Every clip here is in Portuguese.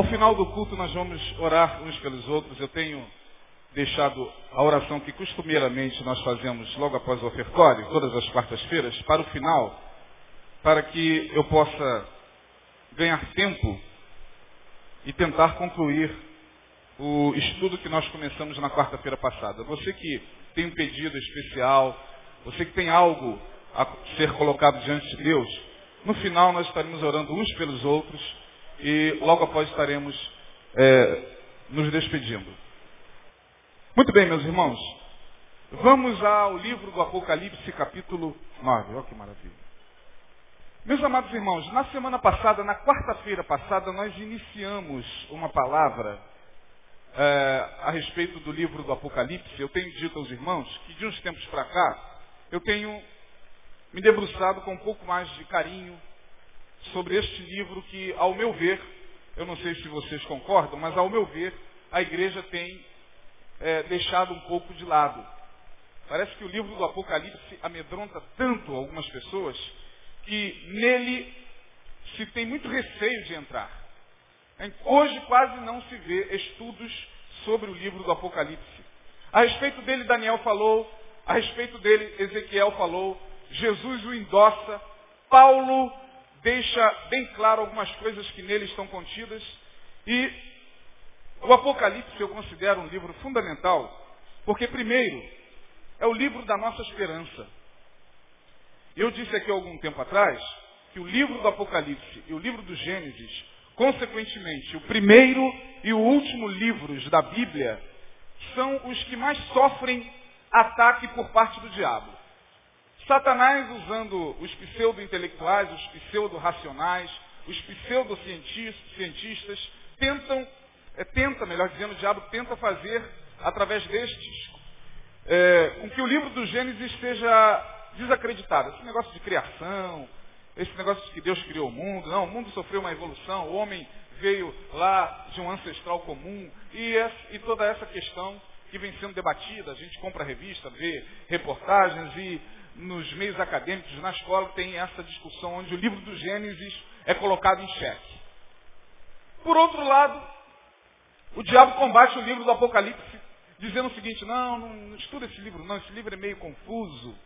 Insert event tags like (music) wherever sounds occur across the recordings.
Ao final do culto nós vamos orar uns pelos outros. Eu tenho deixado a oração que costumeiramente nós fazemos logo após o ofertório, todas as quartas-feiras, para o final, para que eu possa ganhar tempo e tentar concluir o estudo que nós começamos na quarta-feira passada. Você que tem um pedido especial, você que tem algo a ser colocado diante de Deus, no final nós estaremos orando uns pelos outros e logo após estaremos é, nos despedindo. Muito bem, meus irmãos. Vamos ao livro do Apocalipse, capítulo 9. Olha que maravilha. Meus amados irmãos, na semana passada, na quarta-feira passada, nós iniciamos uma palavra é, a respeito do livro do Apocalipse. Eu tenho dito aos irmãos que de uns tempos para cá, eu tenho me debruçado com um pouco mais de carinho sobre este livro que, ao meu ver, eu não sei se vocês concordam, mas ao meu ver, a igreja tem é, deixado um pouco de lado. Parece que o livro do Apocalipse amedronta tanto algumas pessoas que nele se tem muito receio de entrar. Hoje quase não se vê estudos sobre o livro do Apocalipse. A respeito dele, Daniel falou, a respeito dele, Ezequiel falou, Jesus o endossa, Paulo deixa bem claro algumas coisas que nele estão contidas, e o Apocalipse eu considero um livro fundamental, porque, primeiro, é o livro da nossa esperança. Eu disse aqui algum tempo atrás que o livro do Apocalipse e o livro do Gênesis, consequentemente, o primeiro e o último livros da Bíblia, são os que mais sofrem ataque por parte do diabo. Satanás, usando os pseudo-intelectuais, os pseudo-racionais, os pseudo-cientistas, tentam, é, tenta, melhor dizendo, o diabo tenta fazer, através destes, é, com que o livro do Gênesis seja desacreditado. Esse negócio de criação, esse negócio de que Deus criou o mundo, não, o mundo sofreu uma evolução, o homem veio lá de um ancestral comum, e, essa, e toda essa questão que vem sendo debatida, a gente compra revista, vê reportagens e nos meios acadêmicos, na escola, tem essa discussão onde o livro do Gênesis é colocado em xeque. Por outro lado, o diabo combate o livro do Apocalipse, dizendo o seguinte, não, não estuda esse livro não, esse livro é meio confuso,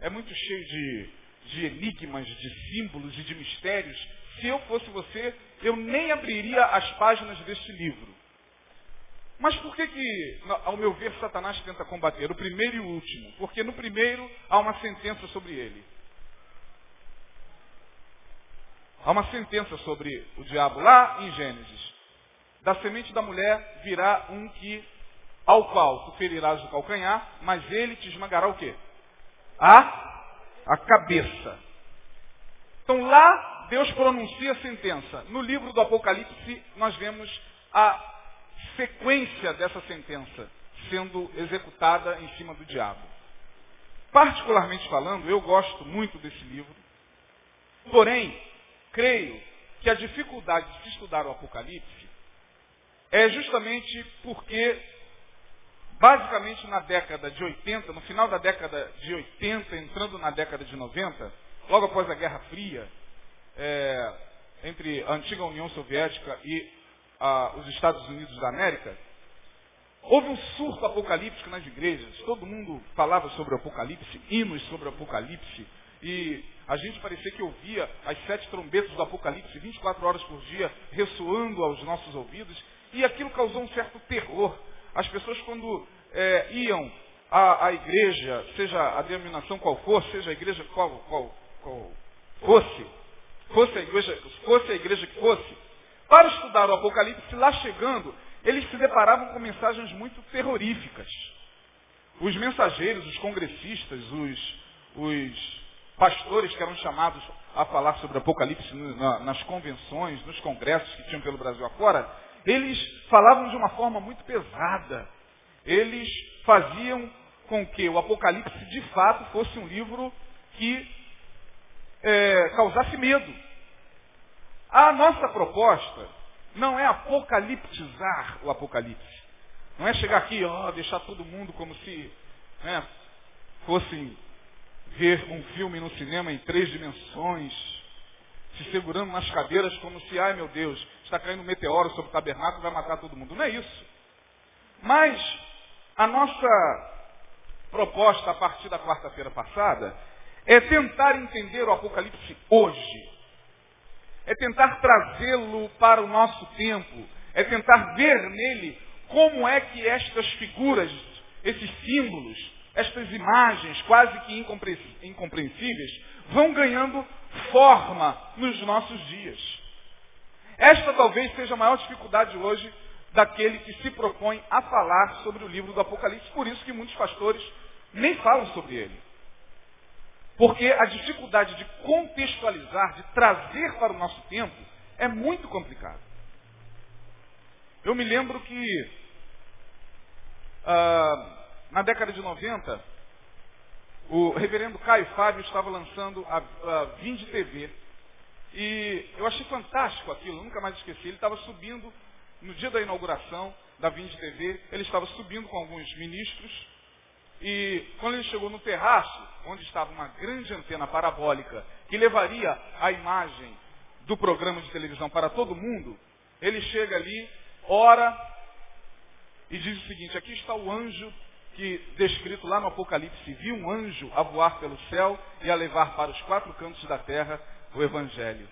é muito cheio de, de enigmas, de símbolos e de mistérios. Se eu fosse você, eu nem abriria as páginas deste livro. Mas por que que, ao meu ver, Satanás tenta combater o primeiro e o último? Porque no primeiro há uma sentença sobre ele. Há uma sentença sobre o diabo lá em Gênesis. Da semente da mulher virá um que, ao qual tu ferirás o calcanhar, mas ele te esmagará o quê? A, a cabeça. Então lá Deus pronuncia a sentença. No livro do Apocalipse nós vemos a sequência dessa sentença sendo executada em cima do diabo. Particularmente falando, eu gosto muito desse livro. Porém, creio que a dificuldade de estudar o Apocalipse é justamente porque, basicamente na década de 80, no final da década de 80, entrando na década de 90, logo após a Guerra Fria, é, entre a antiga União Soviética e os Estados Unidos da América, houve um surto apocalíptico nas igrejas. Todo mundo falava sobre o Apocalipse, hinos sobre o Apocalipse. E a gente parecia que ouvia as sete trombetas do Apocalipse 24 horas por dia ressoando aos nossos ouvidos. E aquilo causou um certo terror. As pessoas quando é, iam à, à, igreja, seja a denominação qual for, seja a igreja qual, qual, qual fosse, fosse a igreja, fosse a igreja que fosse, para estudar o Apocalipse, lá chegando, eles se deparavam com mensagens muito terroríficas. Os mensageiros, os congressistas, os, os pastores que eram chamados a falar sobre o Apocalipse nas convenções, nos congressos que tinham pelo Brasil afora, eles falavam de uma forma muito pesada. Eles faziam com que o Apocalipse de fato fosse um livro que é, causasse medo. A nossa proposta não é apocaliptizar o Apocalipse. Não é chegar aqui, ó, deixar todo mundo como se né, fossem ver um filme no cinema em três dimensões. se segurando nas cadeiras como se, ai meu Deus, está caindo um meteoro sobre o tabernáculo e vai matar todo mundo. Não é isso. Mas a nossa proposta a partir da quarta-feira passada é tentar entender o Apocalipse hoje. É tentar trazê-lo para o nosso tempo. É tentar ver nele como é que estas figuras, esses símbolos, estas imagens quase que incompreensíveis, vão ganhando forma nos nossos dias. Esta talvez seja a maior dificuldade hoje daquele que se propõe a falar sobre o livro do Apocalipse. Por isso que muitos pastores nem falam sobre ele. Porque a dificuldade de contextualizar, de trazer para o nosso tempo, é muito complicado. Eu me lembro que ah, na década de 90, o reverendo Caio Fábio estava lançando a, a Vinde TV. E eu achei fantástico aquilo, nunca mais esqueci. Ele estava subindo, no dia da inauguração da Vinde TV, ele estava subindo com alguns ministros. E quando ele chegou no terraço, onde estava uma grande antena parabólica, que levaria a imagem do programa de televisão para todo mundo, ele chega ali, ora e diz o seguinte, aqui está o anjo que, descrito lá no Apocalipse, viu um anjo a voar pelo céu e a levar para os quatro cantos da terra o Evangelho.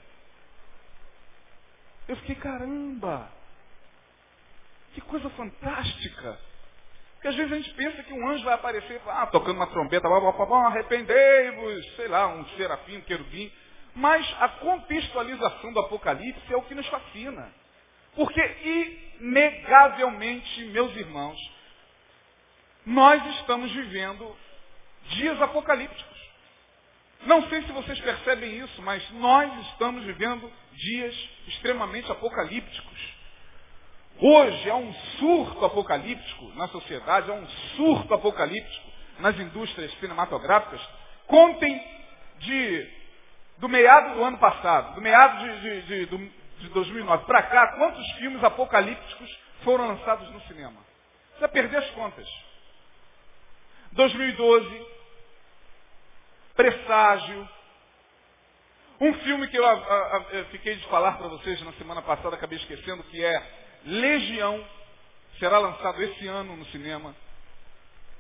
Eu fiquei, caramba! Que coisa fantástica! Porque às vezes a gente pensa que um anjo vai aparecer, ah, tocando uma trombeta, bom, arrependei-vos, sei lá, um serafim, um querubim. Mas a contextualização do Apocalipse é o que nos fascina. Porque, inegavelmente, meus irmãos, nós estamos vivendo dias apocalípticos. Não sei se vocês percebem isso, mas nós estamos vivendo dias extremamente apocalípticos. Hoje há um surto apocalíptico na sociedade, há um surto apocalíptico nas indústrias cinematográficas. Contem de, do meado do ano passado, do meado de, de, de, de 2009 para cá, quantos filmes apocalípticos foram lançados no cinema? Você vai perder as contas. 2012, Presságio. Um filme que eu a, a, a, fiquei de falar para vocês na semana passada, acabei esquecendo, que é Legião. Será lançado esse ano no cinema.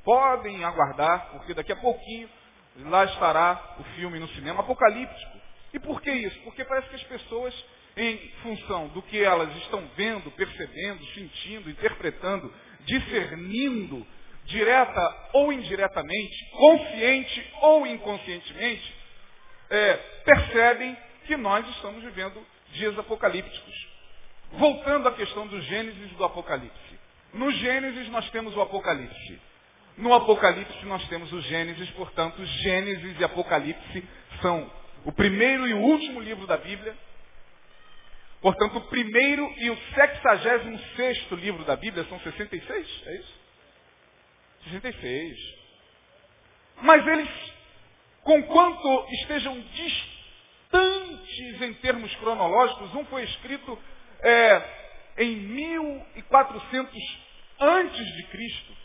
Podem aguardar, porque daqui a pouquinho lá estará o filme no cinema apocalíptico. E por que isso? Porque parece que as pessoas, em função do que elas estão vendo, percebendo, sentindo, interpretando, discernindo direta ou indiretamente, consciente ou inconscientemente, é, percebem que nós estamos vivendo dias apocalípticos. Voltando à questão do Gênesis e do Apocalipse. No Gênesis nós temos o Apocalipse. No Apocalipse nós temos o Gênesis, portanto, Gênesis e Apocalipse são o primeiro e o último livro da Bíblia. Portanto, o primeiro e o sexagésimo sexto livro da Bíblia são 66, é isso? 66. Mas eles, conquanto estejam distantes em termos cronológicos, um foi escrito é, em 1400 antes de Cristo,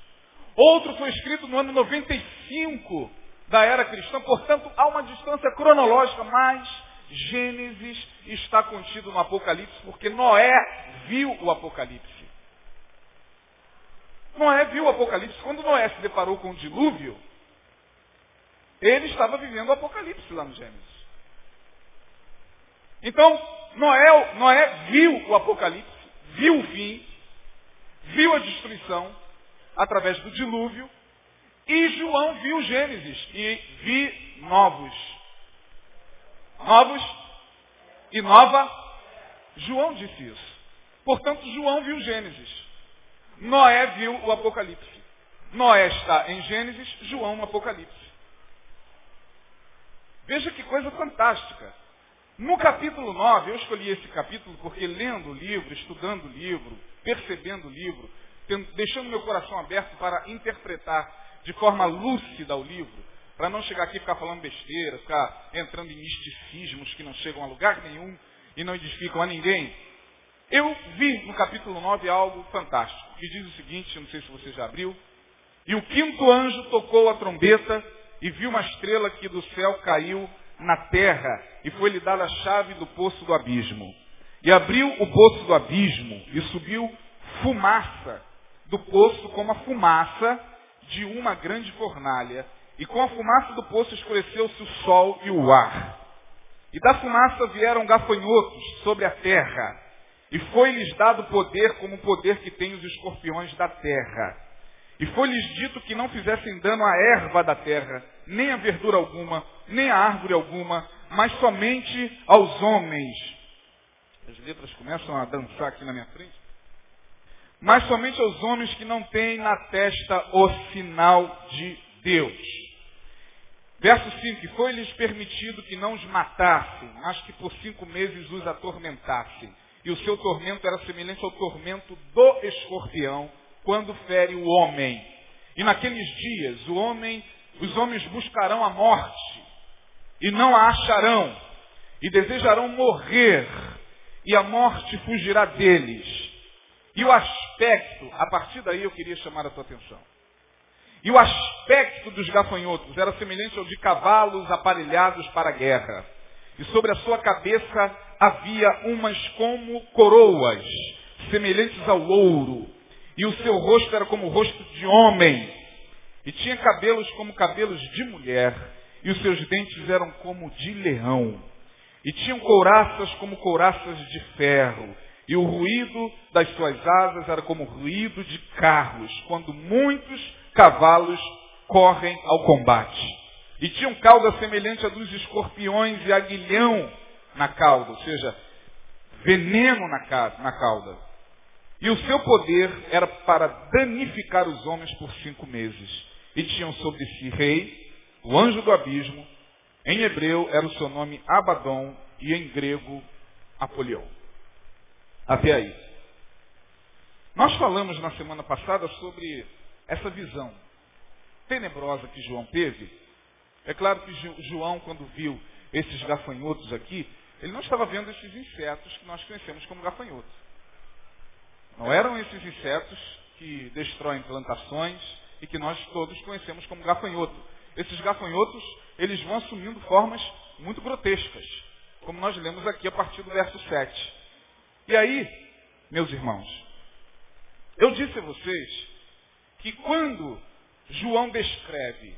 outro foi escrito no ano 95 da era cristã, portanto há uma distância cronológica, mas Gênesis está contido no Apocalipse, porque Noé viu o Apocalipse. Noé viu o Apocalipse. Quando Noé se deparou com o dilúvio, ele estava vivendo o Apocalipse lá no Gênesis. Então, Noé, Noé viu o Apocalipse, viu o fim, viu a destruição através do dilúvio, e João viu Gênesis e vi novos. Novos e nova. João disse isso. Portanto, João viu Gênesis. Noé viu o Apocalipse. Noé está em Gênesis, João no Apocalipse. Veja que coisa fantástica. No capítulo 9, eu escolhi esse capítulo porque lendo o livro, estudando o livro, percebendo o livro, deixando meu coração aberto para interpretar de forma lúcida o livro, para não chegar aqui e ficar falando besteira, ficar entrando em misticismos que não chegam a lugar nenhum e não edificam a ninguém. Eu vi no capítulo 9 algo fantástico, que diz o seguinte, não sei se você já abriu. E o quinto anjo tocou a trombeta e viu uma estrela que do céu caiu na terra, e foi-lhe dada a chave do poço do abismo. E abriu o poço do abismo e subiu fumaça do poço como a fumaça de uma grande fornalha. E com a fumaça do poço escureceu-se o sol e o ar. E da fumaça vieram gafanhotos sobre a terra. E foi-lhes dado poder como o poder que tem os escorpiões da terra. E foi-lhes dito que não fizessem dano à erva da terra, nem a verdura alguma, nem a árvore alguma, mas somente aos homens. As letras começam a dançar aqui na minha frente. Mas somente aos homens que não têm na testa o sinal de Deus. Verso 5, foi-lhes permitido que não os matassem, mas que por cinco meses os atormentassem. E o seu tormento era semelhante ao tormento do escorpião, quando fere o homem. E naqueles dias, o homem, os homens buscarão a morte, e não a acharão, e desejarão morrer, e a morte fugirá deles. E o aspecto, a partir daí eu queria chamar a tua atenção. E o aspecto dos gafanhotos era semelhante ao de cavalos aparelhados para a guerra. E sobre a sua cabeça havia umas como coroas, semelhantes ao ouro. E o seu rosto era como o rosto de homem. E tinha cabelos como cabelos de mulher. E os seus dentes eram como de leão. E tinham couraças como couraças de ferro. E o ruído das suas asas era como o ruído de carros, quando muitos cavalos correm ao combate. E tinham cauda semelhante a dos escorpiões e aguilhão na cauda, ou seja, veneno na cauda. E o seu poder era para danificar os homens por cinco meses. E tinham sobre si rei, o anjo do abismo, em hebreu era o seu nome Abaddon e em grego Apolion. Até aí. Nós falamos na semana passada sobre essa visão tenebrosa que João teve. É claro que João, quando viu esses gafanhotos aqui, ele não estava vendo esses insetos que nós conhecemos como gafanhotos. Não eram esses insetos que destroem plantações e que nós todos conhecemos como gafanhoto. Esses gafanhotos, eles vão assumindo formas muito grotescas, como nós lemos aqui a partir do verso 7. E aí, meus irmãos, eu disse a vocês que quando João descreve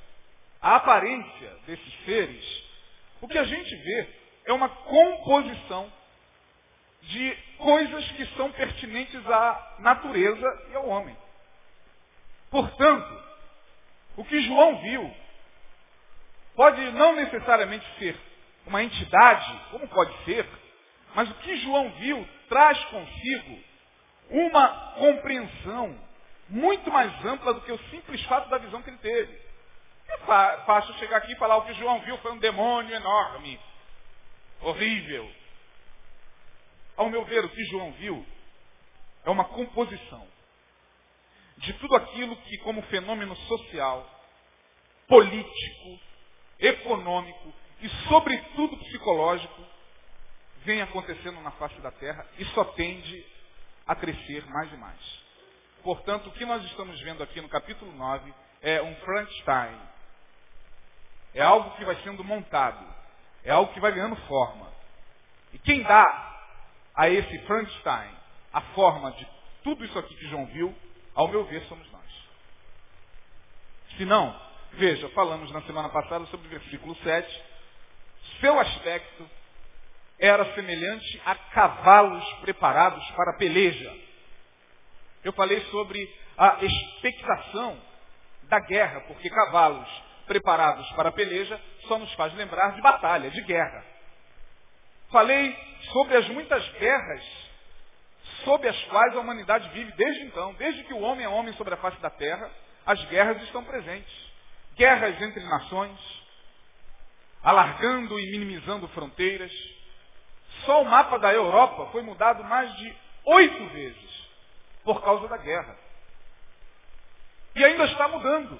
a aparência desses seres, o que a gente vê é uma composição de coisas que são pertinentes à natureza e ao homem. Portanto, o que João viu pode não necessariamente ser uma entidade, como pode ser, mas o que João viu traz consigo uma compreensão muito mais ampla do que o simples fato da visão que ele teve. É fácil chegar aqui e falar o que João viu foi um demônio enorme, horrível. Ao meu ver, o que João viu é uma composição de tudo aquilo que, como fenômeno social, político, econômico e, sobretudo, psicológico, vem acontecendo na face da terra e só tende a crescer mais e mais. Portanto, o que nós estamos vendo aqui no capítulo 9 é um Frankenstein. É algo que vai sendo montado. É algo que vai ganhando forma. E quem dá a esse Frankenstein a forma de tudo isso aqui que João viu, ao meu ver, somos nós. Se não, veja, falamos na semana passada sobre o versículo 7. Seu aspecto era semelhante a cavalos preparados para a peleja. Eu falei sobre a expectação da guerra, porque cavalos preparados para a peleja só nos faz lembrar de batalha, de guerra. Falei sobre as muitas guerras sob as quais a humanidade vive desde então, desde que o homem é homem sobre a face da terra, as guerras estão presentes. Guerras entre nações, alargando e minimizando fronteiras. Só o mapa da Europa foi mudado mais de oito vezes por causa da guerra. E ainda está mudando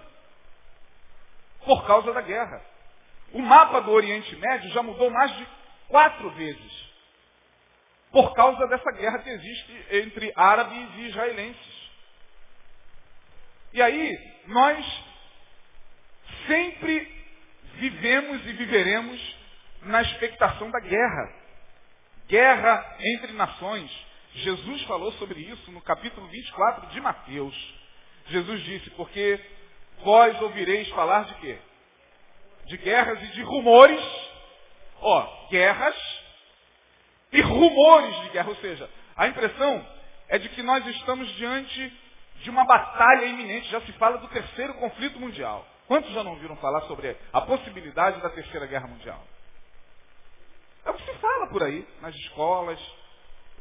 por causa da guerra. O mapa do Oriente Médio já mudou mais de quatro vezes por causa dessa guerra que existe entre árabes e israelenses. E aí, nós sempre vivemos e viveremos na expectação da guerra. Guerra entre nações. Jesus falou sobre isso no capítulo 24 de Mateus. Jesus disse, porque vós ouvireis falar de quê? De guerras e de rumores. Ó, guerras e rumores de guerra. Ou seja, a impressão é de que nós estamos diante de uma batalha iminente. Já se fala do terceiro conflito mundial. Quantos já não ouviram falar sobre a possibilidade da terceira guerra mundial? É o que se fala por aí, nas escolas,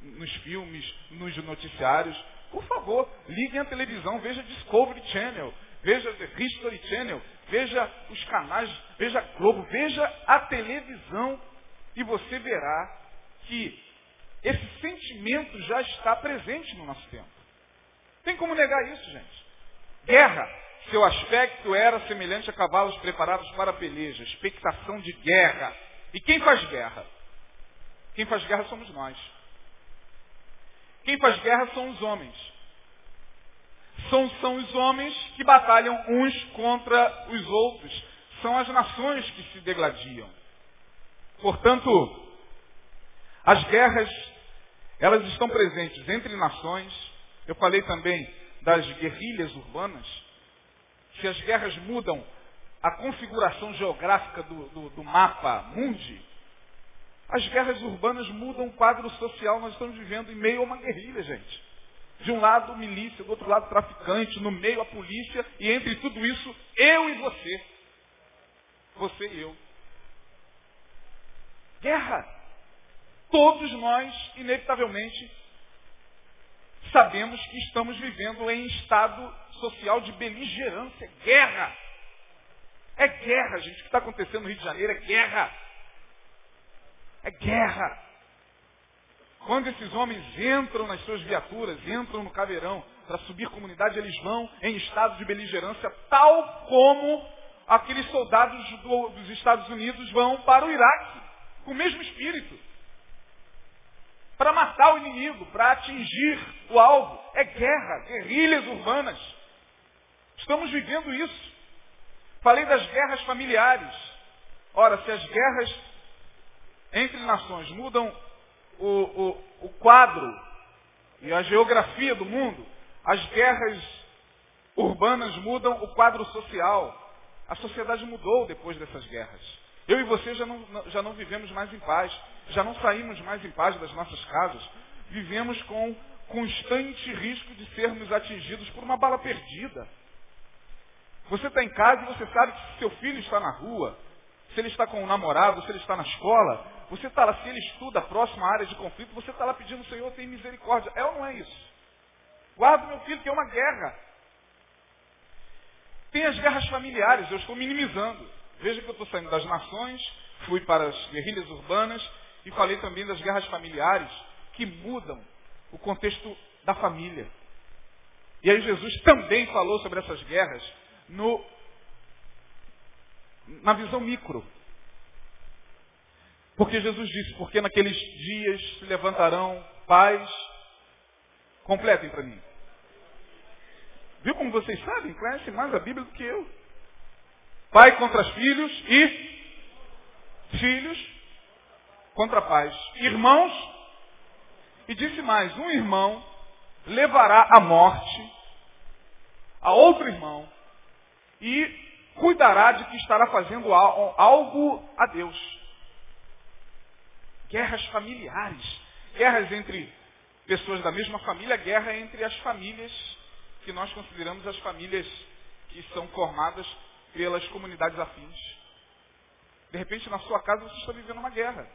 nos filmes, nos noticiários. Por favor, liguem a televisão, veja Discovery Channel, veja The History Channel, veja os canais, veja a Globo, veja a televisão e você verá que esse sentimento já está presente no nosso tempo. Tem como negar isso, gente? Guerra. Seu aspecto era semelhante a cavalos preparados para a peleja, expectação de guerra. E quem faz guerra? Quem faz guerra somos nós. Quem faz guerra são os homens. São, são os homens que batalham uns contra os outros. São as nações que se degladiam. Portanto, as guerras, elas estão presentes entre nações. Eu falei também das guerrilhas urbanas. Se as guerras mudam a configuração geográfica do, do, do mapa mundi, as guerras urbanas mudam o quadro social. Nós estamos vivendo em meio a uma guerrilha, gente. De um lado milícia, do outro lado traficante, no meio a polícia, e entre tudo isso, eu e você. Você e eu. Guerra. Todos nós, inevitavelmente, sabemos que estamos vivendo em estado social de beligerância, guerra. É guerra, gente. O que está acontecendo no Rio de Janeiro é guerra. É guerra. Quando esses homens entram nas suas viaturas, entram no caveirão para subir comunidade, eles vão em estado de beligerância, tal como aqueles soldados do, dos Estados Unidos vão para o Iraque, com o mesmo espírito. Para matar o inimigo, para atingir o alvo. É guerra, guerrilhas urbanas. Estamos vivendo isso. Falei das guerras familiares. Ora, se as guerras entre nações mudam o, o, o quadro e a geografia do mundo, as guerras urbanas mudam o quadro social. A sociedade mudou depois dessas guerras. Eu e você já não, já não vivemos mais em paz, já não saímos mais em paz das nossas casas. Vivemos com constante risco de sermos atingidos por uma bala perdida. Você está em casa e você sabe que seu filho está na rua, se ele está com um namorado, se ele está na escola, você está lá, se ele estuda a próxima área de conflito, você está lá pedindo, Senhor, tem misericórdia. É ou não é isso? Guarda meu filho, que é uma guerra. Tem as guerras familiares, eu estou minimizando. Veja que eu estou saindo das nações, fui para as guerrilhas urbanas e falei também das guerras familiares que mudam o contexto da família. E aí Jesus também falou sobre essas guerras no, na visão micro. Porque Jesus disse, porque naqueles dias se levantarão pais. Completem para mim. Viu como vocês sabem? Conhecem mais a Bíblia do que eu. Pai contra os filhos e filhos contra pais. Irmãos. E disse mais, um irmão levará à morte a outro irmão e cuidará de que estará fazendo algo a Deus guerras familiares, guerras entre pessoas da mesma família, guerra entre as famílias que nós consideramos as famílias que são formadas pelas comunidades afins. De repente, na sua casa, você está vivendo uma guerra.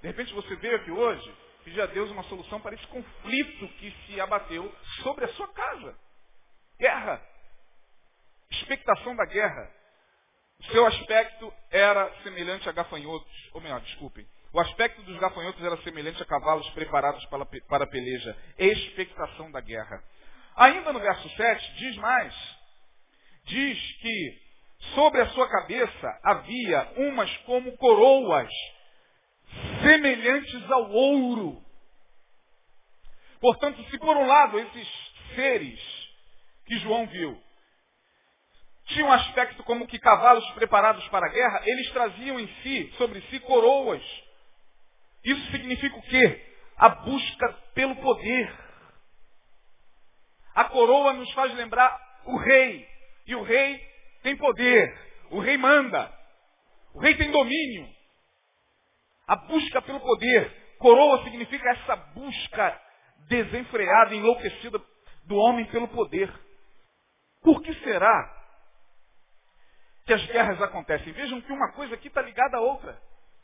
De repente, você veio aqui hoje pedir a Deus uma solução para esse conflito que se abateu sobre a sua casa. Guerra. Expectação da guerra. Seu aspecto era semelhante a gafanhotos, ou melhor, desculpem. O aspecto dos gafanhotos era semelhante a cavalos preparados para, para a peleja. Expectação da guerra. Ainda no verso 7, diz mais. Diz que sobre a sua cabeça havia umas como coroas, semelhantes ao ouro. Portanto, se por um lado esses seres que João viu tinha um aspecto como que cavalos preparados para a guerra, eles traziam em si, sobre si, coroas. Isso significa o quê? A busca pelo poder. A coroa nos faz lembrar o rei. E o rei tem poder. O rei manda. O rei tem domínio. A busca pelo poder. Coroa significa essa busca desenfreada, enlouquecida do homem pelo poder. Por que será que as guerras acontecem? Vejam que uma coisa aqui está ligada à outra.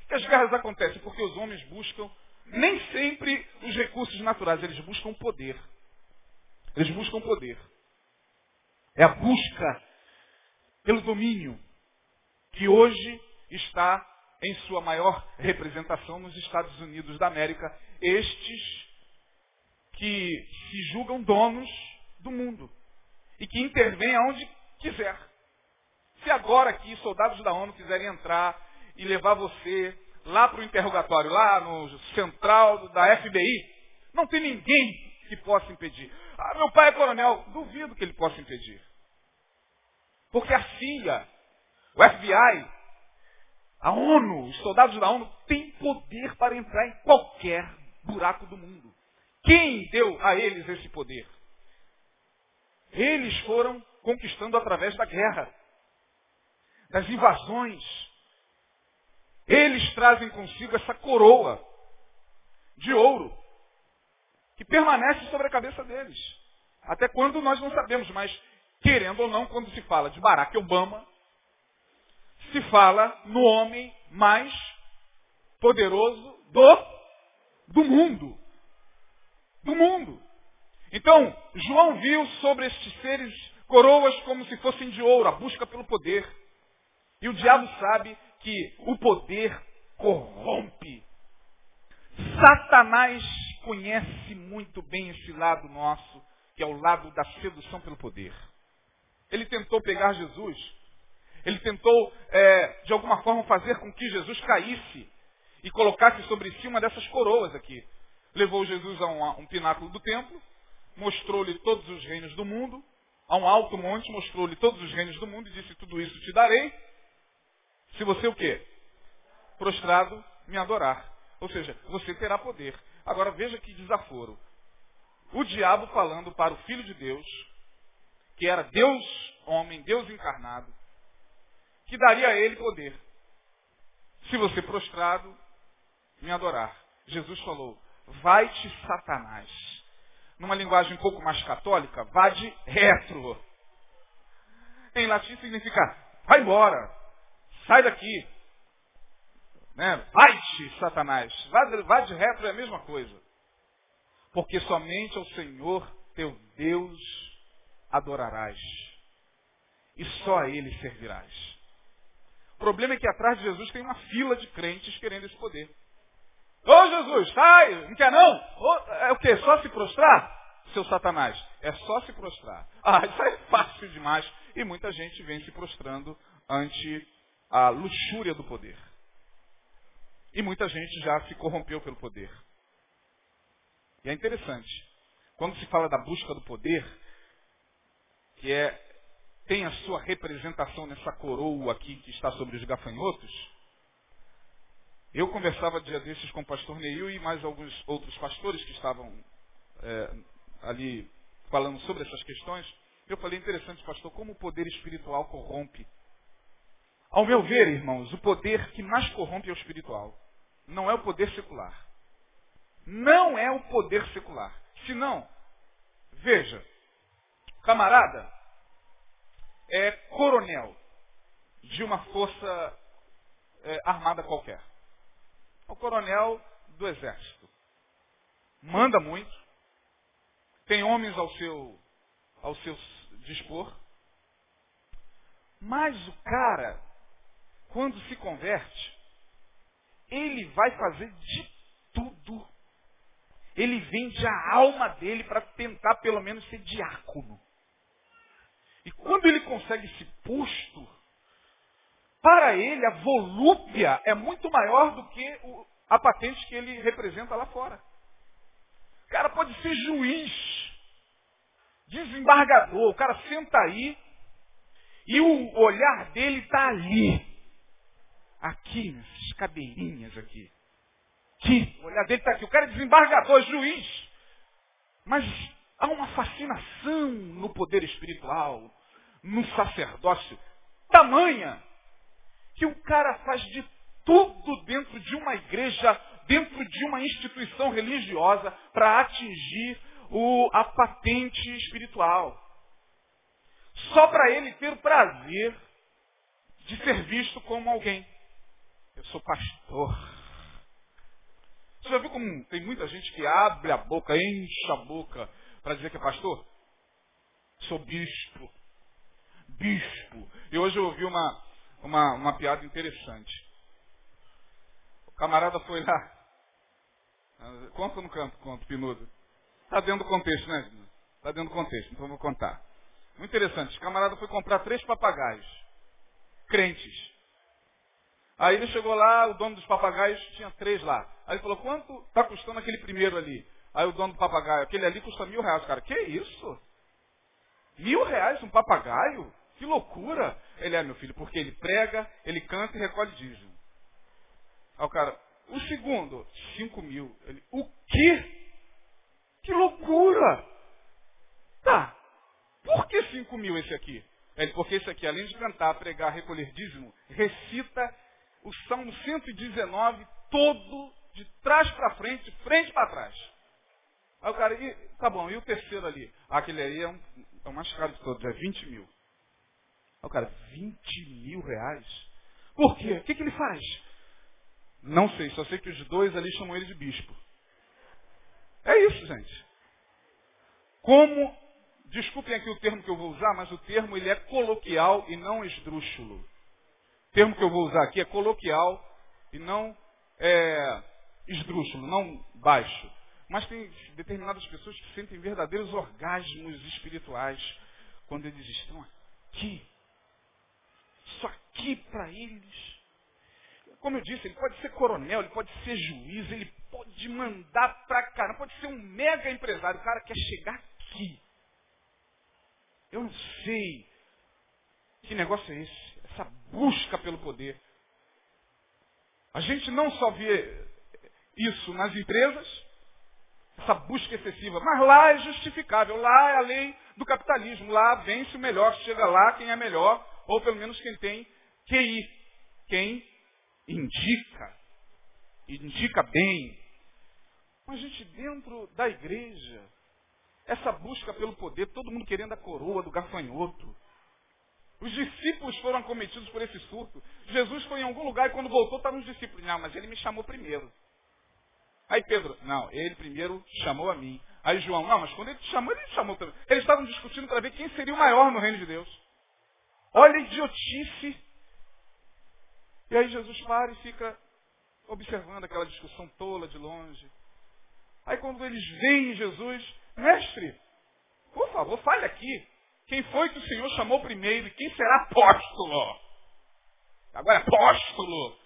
Que as guerras acontecem? Porque os homens buscam nem sempre os recursos naturais, eles buscam poder. Eles buscam poder. É a busca pelo domínio que hoje está em sua maior representação nos Estados Unidos da América. Estes que se julgam donos do mundo e que intervêm aonde quiser. Se agora aqui soldados da ONU quiserem entrar e levar você lá para o interrogatório, lá no central da FBI, não tem ninguém que possa impedir. Ah, meu pai é coronel, duvido que ele possa impedir. Porque a CIA, o FBI, a ONU, os soldados da ONU têm poder para entrar em qualquer buraco do mundo. Quem deu a eles esse poder? Eles foram conquistando através da guerra, das invasões. Eles trazem consigo essa coroa de ouro que permanece sobre a cabeça deles. Até quando nós não sabemos, mas querendo ou não, quando se fala de Barack Obama, se fala no homem mais poderoso do, do mundo. Do mundo. Então, João viu sobre estes seres coroas como se fossem de ouro, a busca pelo poder. E o diabo sabe que o poder corrompe. Satanás conhece muito bem esse lado nosso, que é o lado da sedução pelo poder. Ele tentou pegar Jesus. Ele tentou, é, de alguma forma, fazer com que Jesus caísse e colocasse sobre si uma dessas coroas aqui. Levou Jesus a um, a um pináculo do templo, mostrou-lhe todos os reinos do mundo, a um alto monte, mostrou-lhe todos os reinos do mundo e disse, tudo isso te darei, se você o quê? Prostrado me adorar. Ou seja, você terá poder. Agora veja que desaforo. O diabo falando para o Filho de Deus, que era Deus homem, Deus encarnado, que daria a ele poder. Se você prostrado me adorar. Jesus falou, vai-te Satanás. Numa linguagem um pouco mais católica, vá de retro. Em latim significa, vai embora, sai daqui. Né? Vai-te, Satanás. Vá, de retro é a mesma coisa. Porque somente ao Senhor teu Deus adorarás. E só a Ele servirás. O problema é que atrás de Jesus tem uma fila de crentes querendo esse poder. Ô Jesus, sai, não quer não? É o quê? Só se prostrar? Seu Satanás, é só se prostrar. Ah, isso é fácil demais. E muita gente vem se prostrando ante a luxúria do poder. E muita gente já se corrompeu pelo poder. E é interessante. Quando se fala da busca do poder, que é, tem a sua representação nessa coroa aqui que está sobre os gafanhotos, eu conversava dia desses com o pastor Neil e mais alguns outros pastores que estavam é, ali falando sobre essas questões. Eu falei, interessante, pastor, como o poder espiritual corrompe. Ao meu ver, irmãos, o poder que mais corrompe é o espiritual não é o poder secular. Não é o poder secular. Senão, veja, camarada é coronel de uma força é, armada qualquer. O coronel do exército. Manda muito, tem homens ao seu, ao seu dispor, mas o cara, quando se converte, ele vai fazer de tudo. Ele vende a alma dele para tentar pelo menos ser diácono. E quando ele consegue esse posto, para ele a volúpia é muito maior do que a patente que ele representa lá fora. O cara pode ser juiz, desembargador, o cara senta aí E o olhar dele está ali. Aqui, nessas cabelinhas aqui. Aqui. O olhar dele está aqui. O cara é desembargador, juiz. Mas há uma fascinação no poder espiritual, no sacerdócio, tamanha, que o cara faz de tudo dentro de uma igreja, dentro de uma instituição religiosa, para atingir o, a patente espiritual. Só para ele ter o prazer de ser visto como alguém. Eu sou pastor. Você já viu como tem muita gente que abre a boca, enche a boca para dizer que é pastor? Sou bispo. Bispo. E hoje eu ouvi uma, uma, uma piada interessante. O camarada foi lá. Conta no canto, conta, pinudo. Está dentro do contexto, né? Está dentro do contexto, então eu vou contar. Muito interessante. O camarada foi comprar três papagaios. Crentes. Aí ele chegou lá, o dono dos papagaios tinha três lá. Aí ele falou, quanto está custando aquele primeiro ali? Aí o dono do papagaio, aquele ali custa mil reais, cara. Que isso? Mil reais um papagaio? Que loucura! Ele é, meu filho, porque ele prega, ele canta e recolhe dízimo. Aí o cara, o segundo, cinco mil. Ele, o quê? Que loucura! Tá, por que cinco mil esse aqui? Ele, porque esse aqui, além de cantar, pregar, recolher dízimo, recita o Salmo 119 todo, de trás para frente, frente para trás. Aí o cara, e, tá bom, e o terceiro ali? Ah, aquele aí é, um, é o mais caro de todos, é 20 mil. Aí o cara, 20 mil reais? Por quê? O que, que ele faz? Não sei, só sei que os dois ali chamam ele de bispo. É isso, gente. Como, desculpem aqui o termo que eu vou usar, mas o termo ele é coloquial e não esdrúxulo. O termo que eu vou usar aqui é coloquial e não é, esdrúxulo, não baixo. Mas tem determinadas pessoas que sentem verdadeiros orgasmos espirituais quando eles estão aqui. Só aqui para eles. Como eu disse, ele pode ser coronel, ele pode ser juiz, ele pode mandar para cá, pode ser um mega empresário. O cara quer chegar aqui. Eu não sei que negócio é esse, essa busca pelo poder. A gente não só vê isso nas empresas, essa busca excessiva. Mas lá é justificável, lá é a lei do capitalismo, lá vence o melhor, chega lá quem é melhor, ou pelo menos quem tem QI, quem indica, indica bem. Mas, gente, dentro da igreja, essa busca pelo poder, todo mundo querendo a coroa do gafanhoto. Os discípulos foram acometidos por esse surto. Jesus foi em algum lugar e quando voltou estavam os discípulos. Não, mas ele me chamou primeiro. Aí Pedro, não, ele primeiro chamou a mim. Aí João, não, mas quando ele te chamou, ele te chamou também. Eles estavam discutindo para ver quem seria o maior no reino de Deus. Olha a idiotice. E aí Jesus para e fica observando aquela discussão tola de longe. Aí quando eles veem Jesus, mestre, por favor, fale aqui. Quem foi que o Senhor chamou primeiro e quem será apóstolo? Agora apóstolo.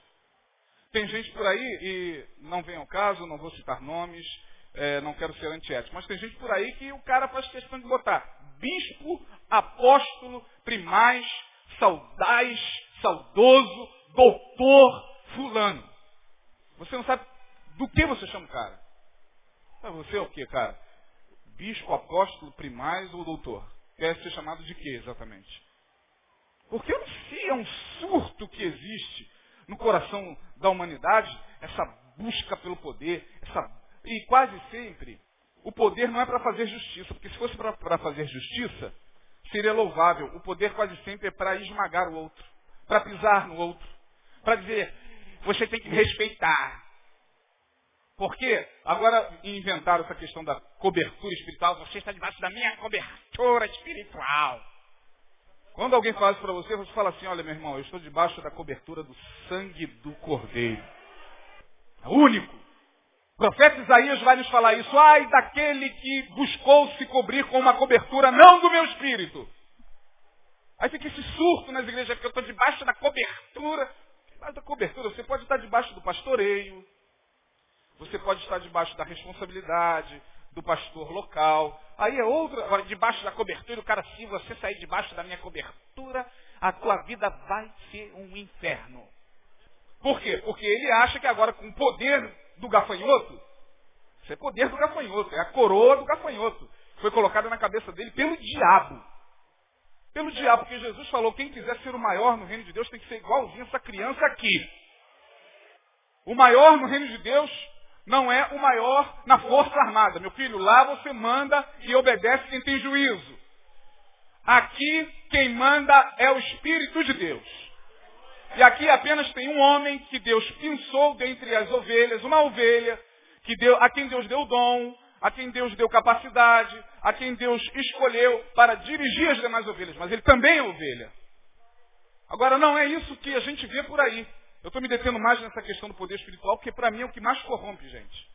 Tem gente por aí, e não vem ao caso, não vou citar nomes, é, não quero ser antiético, mas tem gente por aí que o cara faz questão de botar bispo, apóstolo, primaz, saudais, saudoso, doutor, fulano. Você não sabe do que você chama o cara. Mas você é o que, cara? Bispo, apóstolo, primaz ou doutor? Quer ser chamado de quê exatamente? Porque eu não sei, é um surto que existe no coração da humanidade, essa busca pelo poder, essa, e quase sempre, o poder não é para fazer justiça, porque se fosse para fazer justiça, seria louvável. O poder quase sempre é para esmagar o outro, para pisar no outro, para dizer, você tem que respeitar. Porque agora inventaram essa questão da cobertura espiritual, você está debaixo da minha cobertura espiritual. Quando alguém fala isso para você, você fala assim, olha meu irmão, eu estou debaixo da cobertura do sangue do Cordeiro. É único. O profeta Isaías vai nos falar isso. Ai daquele que buscou se cobrir com uma cobertura não do meu espírito. Aí fica esse surto nas igrejas, porque eu estou debaixo da cobertura. Debaixo da cobertura, você pode estar debaixo do pastoreio. Você pode estar debaixo da responsabilidade do pastor local. Aí é outra, agora debaixo da cobertura, o cara, se você sair debaixo da minha cobertura, a tua vida vai ser um inferno. Por quê? Porque ele acha que agora com o poder do gafanhoto, isso é poder do gafanhoto, é a coroa do gafanhoto. Foi colocada na cabeça dele pelo diabo. Pelo diabo, porque Jesus falou, quem quiser ser o maior no reino de Deus tem que ser igualzinho essa criança aqui. O maior no reino de Deus não é o maior na força armada. Meu filho, lá você manda e obedece quem tem juízo. Aqui quem manda é o Espírito de Deus. E aqui apenas tem um homem que Deus pensou dentre as ovelhas, uma ovelha, que deu, a quem Deus deu dom, a quem Deus deu capacidade, a quem Deus escolheu para dirigir as demais ovelhas. Mas ele também é ovelha. Agora, não é isso que a gente vê por aí. Eu estou me detendo mais nessa questão do poder espiritual, porque para mim é o que mais corrompe, gente.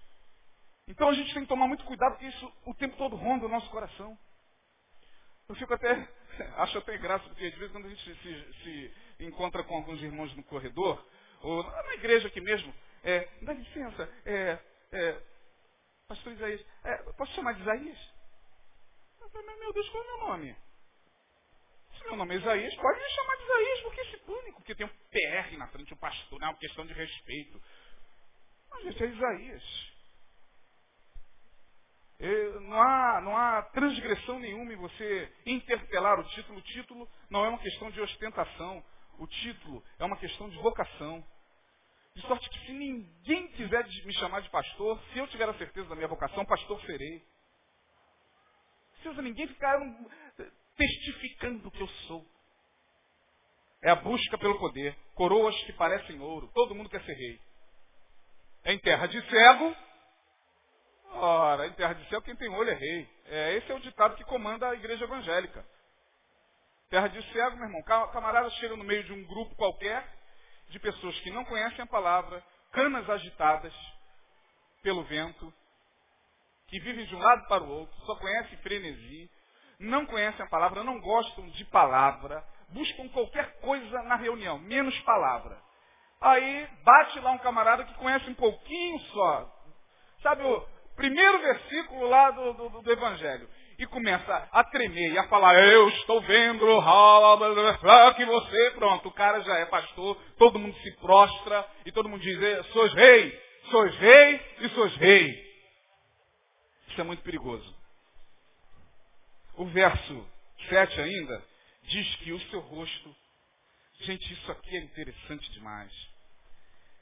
Então a gente tem que tomar muito cuidado, porque isso o tempo todo ronda o nosso coração. Eu fico até, (laughs) acho até graça, porque às vezes quando a gente se, se encontra com alguns irmãos no corredor, ou na igreja aqui mesmo, é, dá licença, é, é, pastor Isaías, é, posso chamar de Isaías? Meu Deus, qual é o meu nome? Meu nome é Isaías, pode me chamar de Isaías, porque esse público, porque tem um PR na frente, um pastor, não é uma questão de respeito. Mas esse é Isaías. Não há, não há transgressão nenhuma em você interpelar o título. O título não é uma questão de ostentação. O título é uma questão de vocação. De sorte que se ninguém quiser me chamar de pastor, se eu tiver a certeza da minha vocação, pastor serei. Se ninguém ficar testificando que eu sou. É a busca pelo poder. Coroas que parecem ouro. Todo mundo quer ser rei. Em terra de cego, Ora, em terra de céu quem tem olho é rei. É, esse é o ditado que comanda a igreja evangélica. Terra de cego, meu irmão, camarada chega no meio de um grupo qualquer de pessoas que não conhecem a palavra, canas agitadas pelo vento, que vivem de um lado para o outro, só conhecem frenesi, não conhecem a palavra, não gostam de palavra, buscam qualquer coisa na reunião, menos palavra. Aí bate lá um camarada que conhece um pouquinho só. Sabe o, primeiro versículo lá do, do, do Evangelho. E começa a tremer e a falar, eu estou vendo que você, pronto, o cara já é pastor, todo mundo se prostra e todo mundo diz, sois rei, sois rei e sois rei. Isso é muito perigoso. O verso 7 ainda diz que o seu rosto, gente, isso aqui é interessante demais.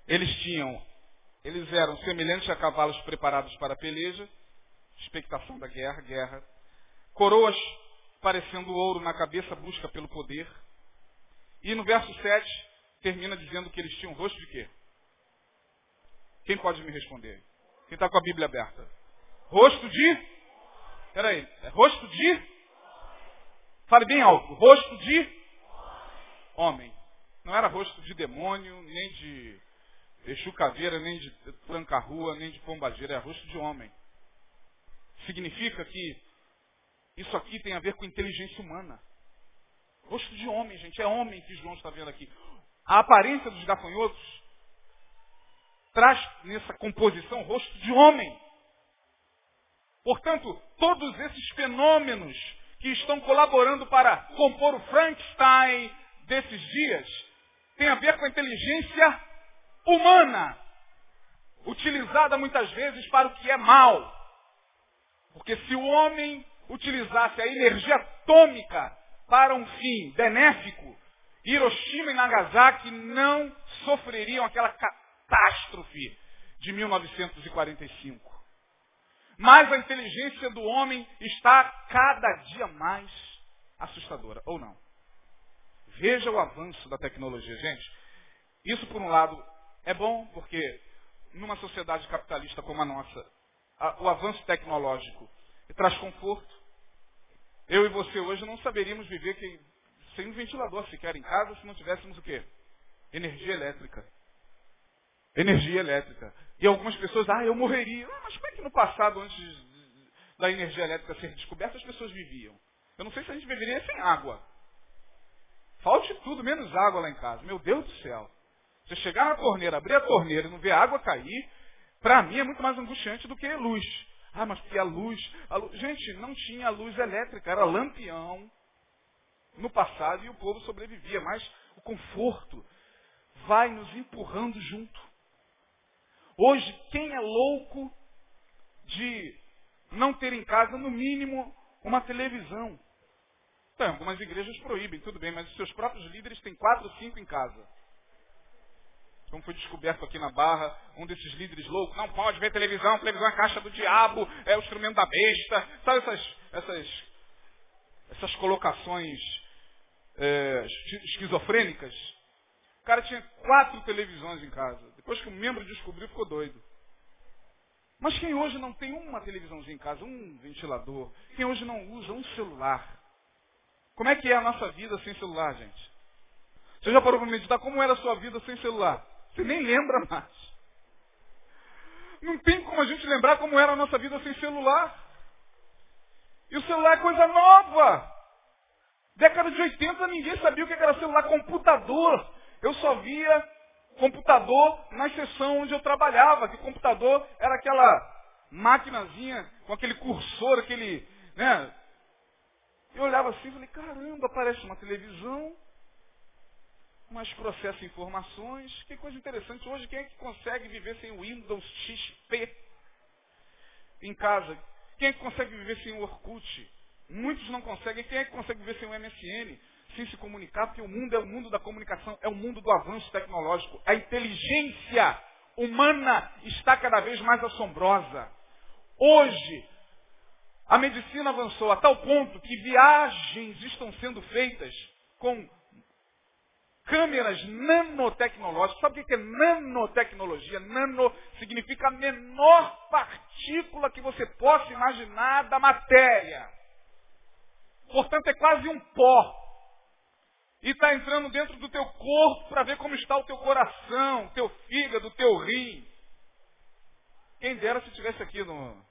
Eles tinham eles eram semelhantes a cavalos preparados para a peleja, expectação da guerra, guerra. Coroas parecendo ouro na cabeça, busca pelo poder. E no verso 7, termina dizendo que eles tinham rosto de quê? Quem pode me responder? Quem está com a Bíblia aberta? Rosto de? Peraí, é rosto de? Fale bem alto. Rosto de? Homem. Não era rosto de demônio, nem de Exu caveira, nem de tranca-rua, nem de pombageira, é rosto de homem. Significa que isso aqui tem a ver com inteligência humana. Rosto de homem, gente, é homem que João está vendo aqui. A aparência dos gafanhotos traz nessa composição rosto de homem. Portanto, todos esses fenômenos que estão colaborando para compor o Frankenstein desses dias têm a ver com a inteligência humana, utilizada muitas vezes para o que é mal. Porque se o homem utilizasse a energia atômica para um fim benéfico, Hiroshima e Nagasaki não sofreriam aquela catástrofe de 1945. Mas a inteligência do homem está cada dia mais assustadora, ou não? Veja o avanço da tecnologia, gente. Isso, por um lado, é bom porque numa sociedade capitalista como a nossa, o avanço tecnológico traz conforto. Eu e você hoje não saberíamos viver que, sem um ventilador sequer em casa se não tivéssemos o quê? Energia elétrica. Energia elétrica. E algumas pessoas, ah, eu morreria. Ah, mas como é que no passado, antes da energia elétrica ser descoberta, as pessoas viviam? Eu não sei se a gente viveria sem água. Falte tudo, menos água lá em casa. Meu Deus do céu. Você chegar na torneira, abrir a torneira e não ver a água cair, para mim é muito mais angustiante do que luz. Ah, mas que a luz, a luz. Gente, não tinha luz elétrica, era lampião. no passado e o povo sobrevivia, mas o conforto vai nos empurrando junto. Hoje, quem é louco de não ter em casa, no mínimo, uma televisão? Então, algumas igrejas proíbem, tudo bem, mas os seus próprios líderes têm quatro ou cinco em casa. Como foi descoberto aqui na Barra, um desses líderes loucos, não pode ver televisão, televisão é caixa do diabo, é o instrumento da besta. Sabe essas, essas, essas colocações é, esquizofrênicas? O cara tinha quatro televisões em casa. Depois que o membro descobriu, ficou doido. Mas quem hoje não tem uma televisãozinha em casa, um ventilador, quem hoje não usa um celular, como é que é a nossa vida sem celular, gente? Você já parou para meditar como era a sua vida sem celular? Você nem lembra mais. Não tem como a gente lembrar como era a nossa vida sem celular. E o celular é coisa nova. Década de 80 ninguém sabia o que era celular, computador. Eu só via computador na seção onde eu trabalhava, que computador era aquela maquinazinha com aquele cursor, aquele, né? Eu olhava assim e falei, caramba, parece uma televisão, mas processa informações. Que coisa interessante. Hoje, quem é que consegue viver sem o Windows XP em casa? Quem é que consegue viver sem o Orkut? Muitos não conseguem. Quem é que consegue viver sem o MSN? Sem se comunicar? Porque o mundo é o mundo da comunicação, é o mundo do avanço tecnológico. A inteligência humana está cada vez mais assombrosa. Hoje, a medicina avançou a tal ponto que viagens estão sendo feitas com câmeras nanotecnológicas. Sabe o que é nanotecnologia? Nano significa a menor partícula que você possa imaginar da matéria. Portanto, é quase um pó. E está entrando dentro do teu corpo para ver como está o teu coração, teu fígado, teu rim. Quem dera se estivesse aqui no,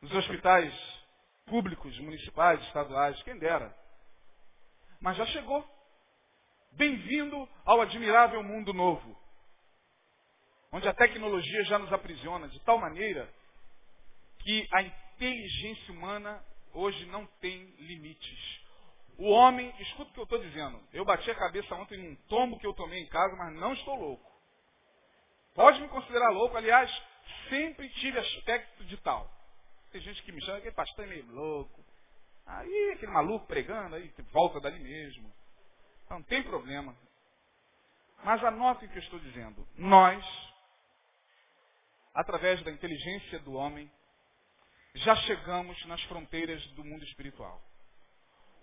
nos hospitais públicos, municipais, estaduais, quem dera. Mas já chegou. Bem-vindo ao admirável mundo novo, onde a tecnologia já nos aprisiona de tal maneira que a inteligência humana hoje não tem limites. O homem, escuta o que eu estou dizendo, eu bati a cabeça ontem num tombo que eu tomei em casa, mas não estou louco. Pode me considerar louco, aliás, sempre tive aspecto de tal. Tem gente que me chama, aquele pastor é meio louco. Aí aquele maluco pregando, aí volta dali mesmo. Não tem problema. Mas anote o que eu estou dizendo. Nós, através da inteligência do homem, já chegamos nas fronteiras do mundo espiritual.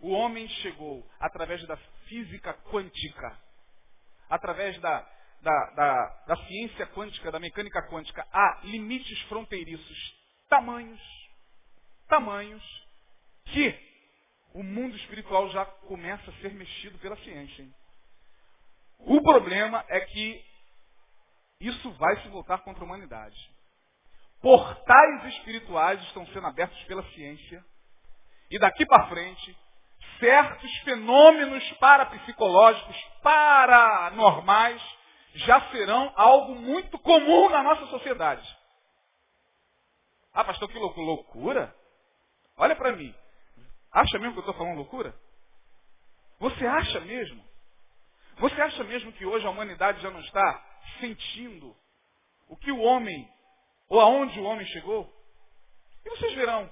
O homem chegou através da física quântica, através da, da, da, da ciência quântica, da mecânica quântica, a limites fronteiriços, tamanhos, tamanhos, que o mundo espiritual já começa a ser mexido pela ciência. Hein? O problema é que isso vai se voltar contra a humanidade. Portais espirituais estão sendo abertos pela ciência. E daqui para frente, certos fenômenos parapsicológicos, paranormais, já serão algo muito comum na nossa sociedade. Ah, pastor, que loucura? Olha para mim. Acha mesmo que eu estou falando loucura? Você acha mesmo? Você acha mesmo que hoje a humanidade já não está sentindo o que o homem, ou aonde o homem chegou? E vocês verão,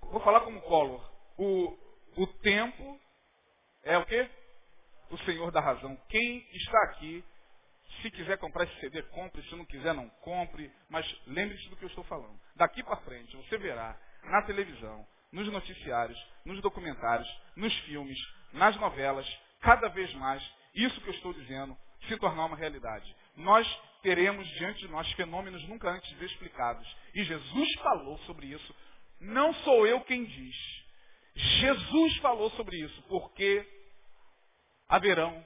vou falar como Collor, o, o tempo é o quê? O Senhor da razão. Quem está aqui, se quiser comprar esse CD, compre, se não quiser, não compre, mas lembre-se do que eu estou falando. Daqui para frente, você verá na televisão, nos noticiários, nos documentários, nos filmes, nas novelas, cada vez mais, isso que eu estou dizendo se tornar uma realidade. Nós teremos diante de nós fenômenos nunca antes explicados. E Jesus falou sobre isso. Não sou eu quem diz. Jesus falou sobre isso, porque haverão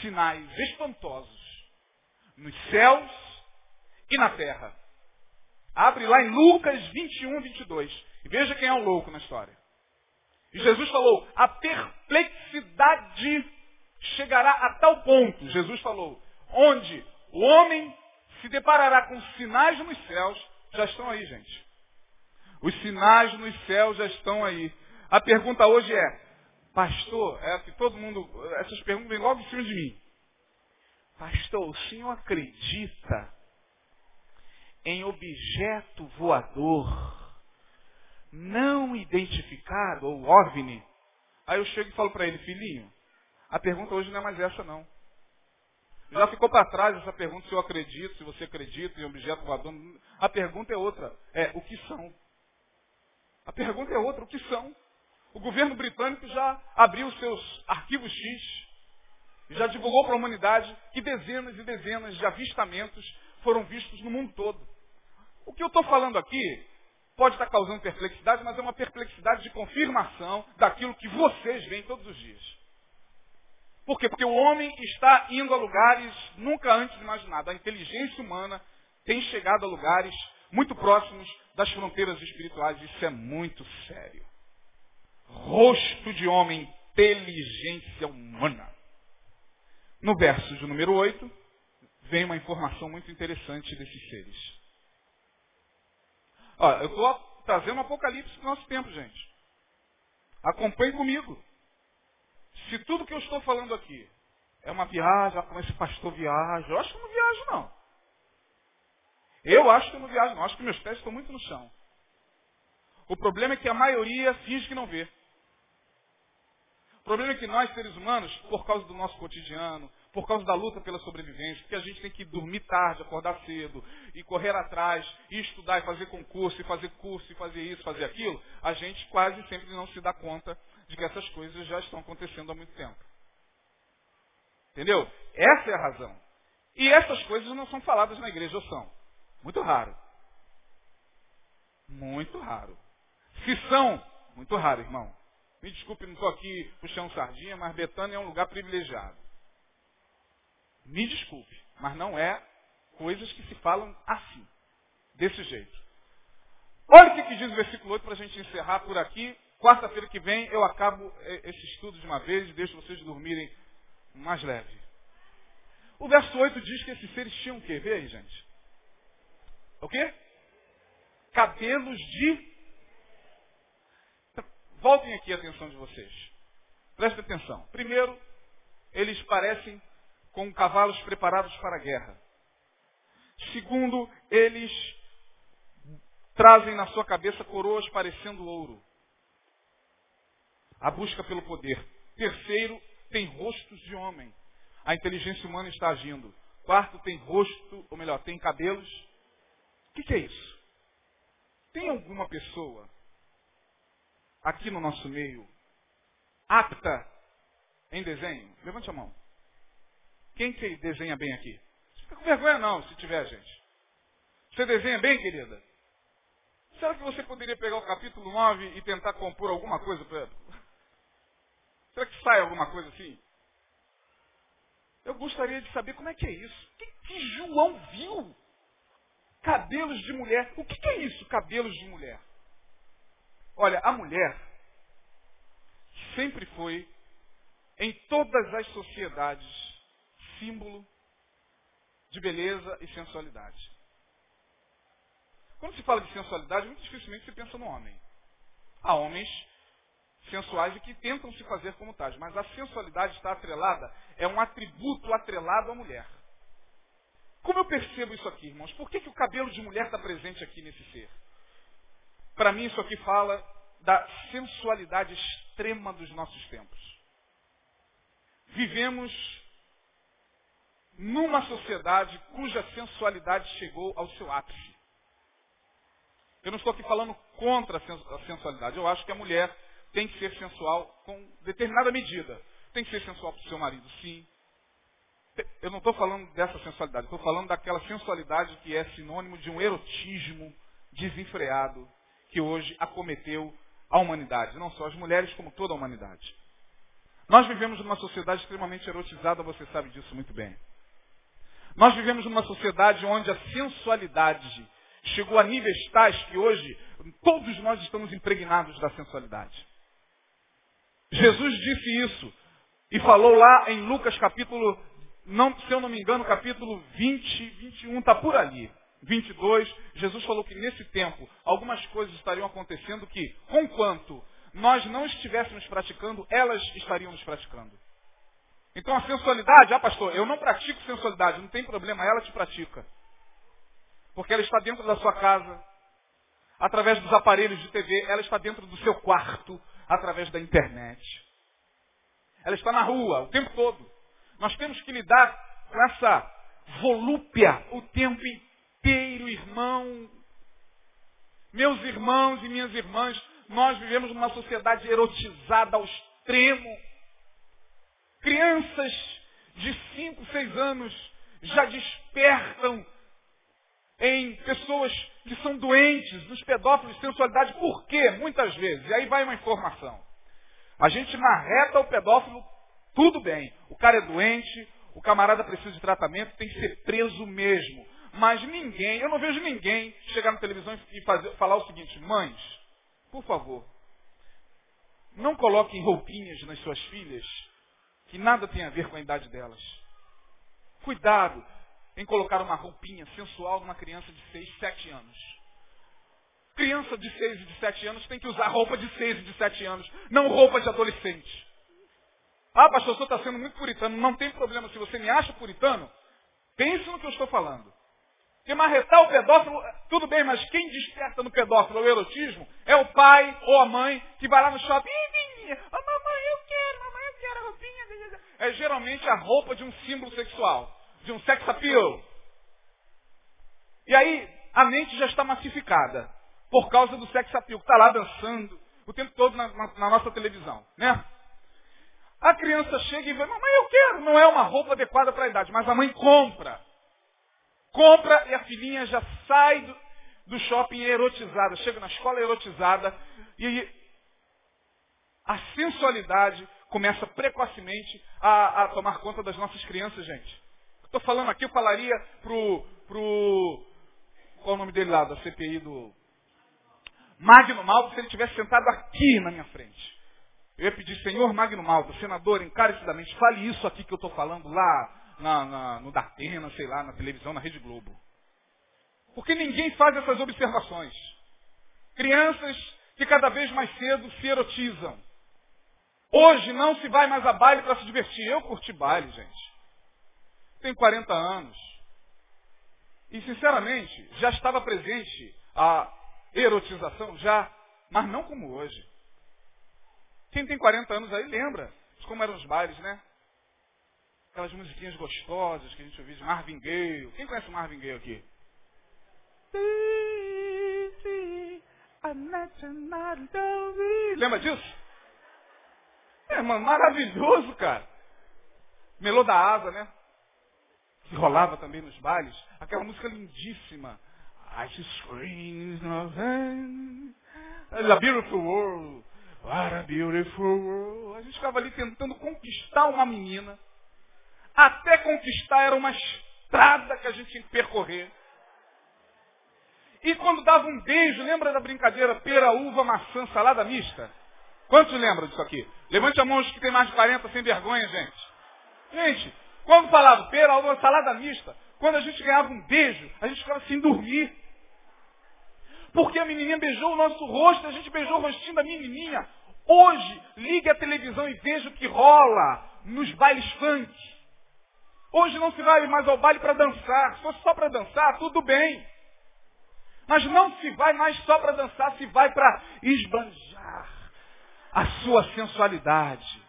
sinais espantosos nos céus e na terra. Abre lá em Lucas 21, 22. E veja quem é o louco na história. E Jesus falou, a perplexidade chegará a tal ponto, Jesus falou, onde o homem se deparará com sinais nos céus, já estão aí, gente. Os sinais nos céus já estão aí. A pergunta hoje é, Pastor, é que todo mundo, essas perguntas vêm logo em cima de mim. Pastor, o senhor acredita em objeto voador não identificado, ou OVNI? Aí eu chego e falo para ele, filhinho, a pergunta hoje não é mais essa não. Já ficou para trás essa pergunta se eu acredito, se você acredita em objeto voador. A pergunta é outra. É o que são? A pergunta é outra, o que são? O governo britânico já abriu seus arquivos X, já divulgou para a humanidade que dezenas e dezenas de avistamentos foram vistos no mundo todo. O que eu estou falando aqui pode estar causando perplexidade, mas é uma perplexidade de confirmação daquilo que vocês veem todos os dias. Por quê? Porque o homem está indo a lugares nunca antes imaginados. A inteligência humana tem chegado a lugares muito próximos das fronteiras espirituais. Isso é muito sério. Rosto de homem, inteligência humana. No verso de número 8, vem uma informação muito interessante desses seres. Olha, eu estou trazendo um apocalipse para o nosso tempo, gente. Acompanhe comigo. Se tudo que eu estou falando aqui é uma viagem, como esse pastor viaja, eu acho que não viajo não. Eu acho que eu não viajo não, acho que meus pés estão muito no chão. O problema é que a maioria finge que não vê. O problema é que nós, seres humanos, por causa do nosso cotidiano, por causa da luta pela sobrevivência, porque a gente tem que dormir tarde, acordar cedo, e correr atrás, e estudar, e fazer concurso, e fazer curso, e fazer isso, fazer aquilo, a gente quase sempre não se dá conta de que essas coisas já estão acontecendo há muito tempo. Entendeu? Essa é a razão. E essas coisas não são faladas na igreja, ou são? Muito raro. Muito raro. Se são, muito raro, irmão. Me desculpe, não estou aqui puxando sardinha, mas Betânia é um lugar privilegiado. Me desculpe, mas não é coisas que se falam assim, desse jeito. Olha o que diz o versículo 8 para a gente encerrar por aqui. Quarta-feira que vem eu acabo é, esse estudo de uma vez e deixo vocês dormirem mais leve. O verso 8 diz que esses seres tinham o quê? Vê aí, gente. O quê? Cabelos de. Voltem aqui a atenção de vocês. Prestem atenção. Primeiro, eles parecem com cavalos preparados para a guerra. Segundo, eles trazem na sua cabeça coroas parecendo ouro. A busca pelo poder. Terceiro, tem rostos de homem. A inteligência humana está agindo. Quarto, tem rosto, ou melhor, tem cabelos. O que, que é isso? Tem alguma pessoa aqui no nosso meio apta em desenho? Levante a mão. Quem que desenha bem aqui? Não fica com vergonha não, se tiver, gente. Você desenha bem, querida? Será que você poderia pegar o capítulo 9 e tentar compor alguma coisa para (laughs) Será que sai alguma coisa assim? Eu gostaria de saber como é que é isso. O que, que João viu? Cabelos de mulher. O que, que é isso, cabelos de mulher? Olha, a mulher sempre foi, em todas as sociedades, símbolo de beleza e sensualidade. Quando se fala de sensualidade, muito dificilmente se pensa no homem. Há homens sensuais e que tentam se fazer como tais, mas a sensualidade está atrelada, é um atributo atrelado à mulher. Como eu percebo isso aqui, irmãos? Por que, que o cabelo de mulher está presente aqui nesse ser? Para mim, isso aqui fala da sensualidade extrema dos nossos tempos. Vivemos numa sociedade cuja sensualidade chegou ao seu ápice. Eu não estou aqui falando contra a sensualidade. Eu acho que a mulher tem que ser sensual com determinada medida. Tem que ser sensual para o seu marido, sim. Eu não estou falando dessa sensualidade, estou falando daquela sensualidade que é sinônimo de um erotismo desenfreado que hoje acometeu a humanidade. Não só as mulheres, como toda a humanidade. Nós vivemos numa sociedade extremamente erotizada, você sabe disso muito bem. Nós vivemos numa sociedade onde a sensualidade chegou a níveis tais que hoje todos nós estamos impregnados da sensualidade. Jesus disse isso e falou lá em Lucas capítulo, não, se eu não me engano, capítulo 20, 21, está por ali. 22, Jesus falou que nesse tempo algumas coisas estariam acontecendo que, conquanto nós não estivéssemos praticando, elas estariam nos praticando. Então a sensualidade, ah pastor, eu não pratico sensualidade, não tem problema, ela te pratica. Porque ela está dentro da sua casa, através dos aparelhos de TV, ela está dentro do seu quarto, através da internet. Ela está na rua o tempo todo. Nós temos que lidar com essa volúpia o tempo inteiro, irmão. Meus irmãos e minhas irmãs, nós vivemos numa sociedade erotizada ao extremo. Crianças de 5, 6 anos já despertam em pessoas que são doentes, nos pedófilos de sensualidade. Por quê? Muitas vezes. E aí vai uma informação. A gente marreta o pedófilo, tudo bem. O cara é doente, o camarada precisa de tratamento, tem que ser preso mesmo. Mas ninguém, eu não vejo ninguém chegar na televisão e fazer, falar o seguinte, mães, por favor, não coloquem roupinhas nas suas filhas que nada tem a ver com a idade delas. Cuidado em colocar uma roupinha sensual numa criança de 6, 7 anos. Criança de 6 e de 7 anos tem que usar roupa de 6 e de 7 anos, não roupa de adolescente. Ah, pastor, o senhor está sendo muito puritano. Não tem problema. Se você me acha puritano, pense no que eu estou falando. Porque marretar o pedófilo, tudo bem, mas quem desperta no pedófilo o erotismo é o pai ou a mãe que vai lá no shopping. Oh, mamãe, eu quero, mamãe, eu quero a roupinha. É geralmente a roupa de um símbolo sexual, de um sex appeal. E aí, a mente já está massificada por causa do sex appeal, que está lá dançando o tempo todo na, na, na nossa televisão, né? A criança chega e vê, mamãe, eu quero. Não é uma roupa adequada para a idade, mas a mãe compra. Compra e a filhinha já sai do, do shopping erotizada, chega na escola erotizada e a sensualidade começa precocemente a, a tomar conta das nossas crianças, gente. Estou falando aqui, eu falaria pro, pro. Qual é o nome dele lá, da CPI do. Magno Malta, se ele tivesse sentado aqui na minha frente. Eu ia pedir, senhor Magno Malta, senador, encarecidamente, fale isso aqui que eu estou falando lá na, na, no Datena, sei lá, na televisão, na Rede Globo. Porque ninguém faz essas observações. Crianças que cada vez mais cedo se erotizam. Hoje não se vai mais a baile para se divertir. Eu curti baile, gente. Tenho 40 anos. E, sinceramente, já estava presente a erotização, já, mas não como hoje. Quem tem 40 anos aí lembra de como eram os bailes, né? Aquelas musiquinhas gostosas que a gente ouvia de Marvin Gaye. Quem conhece Marvin Gaye aqui? Lembra disso? É, mano, maravilhoso, cara. Melô da Asa, né? Que rolava também nos bailes. Aquela música lindíssima. I just scream a beautiful world. What a beautiful world. A gente ficava ali tentando conquistar uma menina. Até conquistar era uma estrada que a gente tinha que percorrer. E quando dava um beijo, lembra da brincadeira pera, uva, maçã, salada mista? Quantos lembram disso aqui? Levante a mão os que tem mais de 40 sem vergonha, gente. Gente, quando falava pera, uva, salada mista, quando a gente ganhava um beijo, a gente ficava sem dormir. Porque a menininha beijou o nosso rosto, a gente beijou o rostinho da menininha. Hoje, ligue a televisão e veja o que rola nos bailes funk. Hoje não se vai mais ao baile para dançar. Se fosse só para dançar, tudo bem. Mas não se vai mais só para dançar, se vai para esbanjar a sua sensualidade.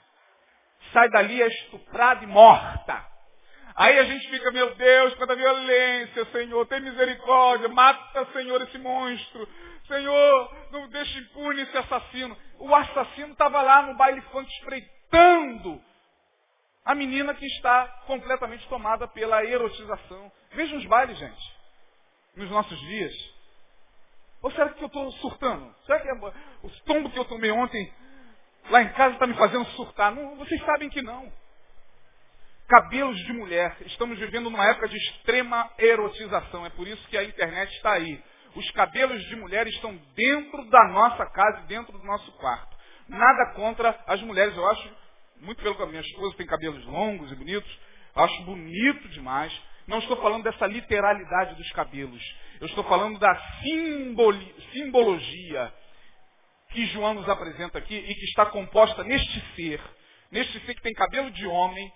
Sai dali estuprada e morta. Aí a gente fica, meu Deus, quanta violência, Senhor, tem misericórdia, mata, Senhor, esse monstro. Senhor, não deixe impune esse assassino. O assassino estava lá no baile funk espreitando a menina que está completamente tomada pela erotização. Veja os bailes, gente, nos nossos dias. Ou será que eu estou surtando? Será que é o tombo que eu tomei ontem lá em casa está me fazendo surtar? Não, vocês sabem que não. Cabelos de mulher. Estamos vivendo numa época de extrema erotização. É por isso que a internet está aí. Os cabelos de mulher estão dentro da nossa casa dentro do nosso quarto. Nada contra as mulheres. Eu acho, muito pelo a minha esposa tem cabelos longos e bonitos, acho bonito demais. Não estou falando dessa literalidade dos cabelos. Eu estou falando da simboli, simbologia. que João nos apresenta aqui e que está composta neste ser, neste ser que tem cabelo de homem,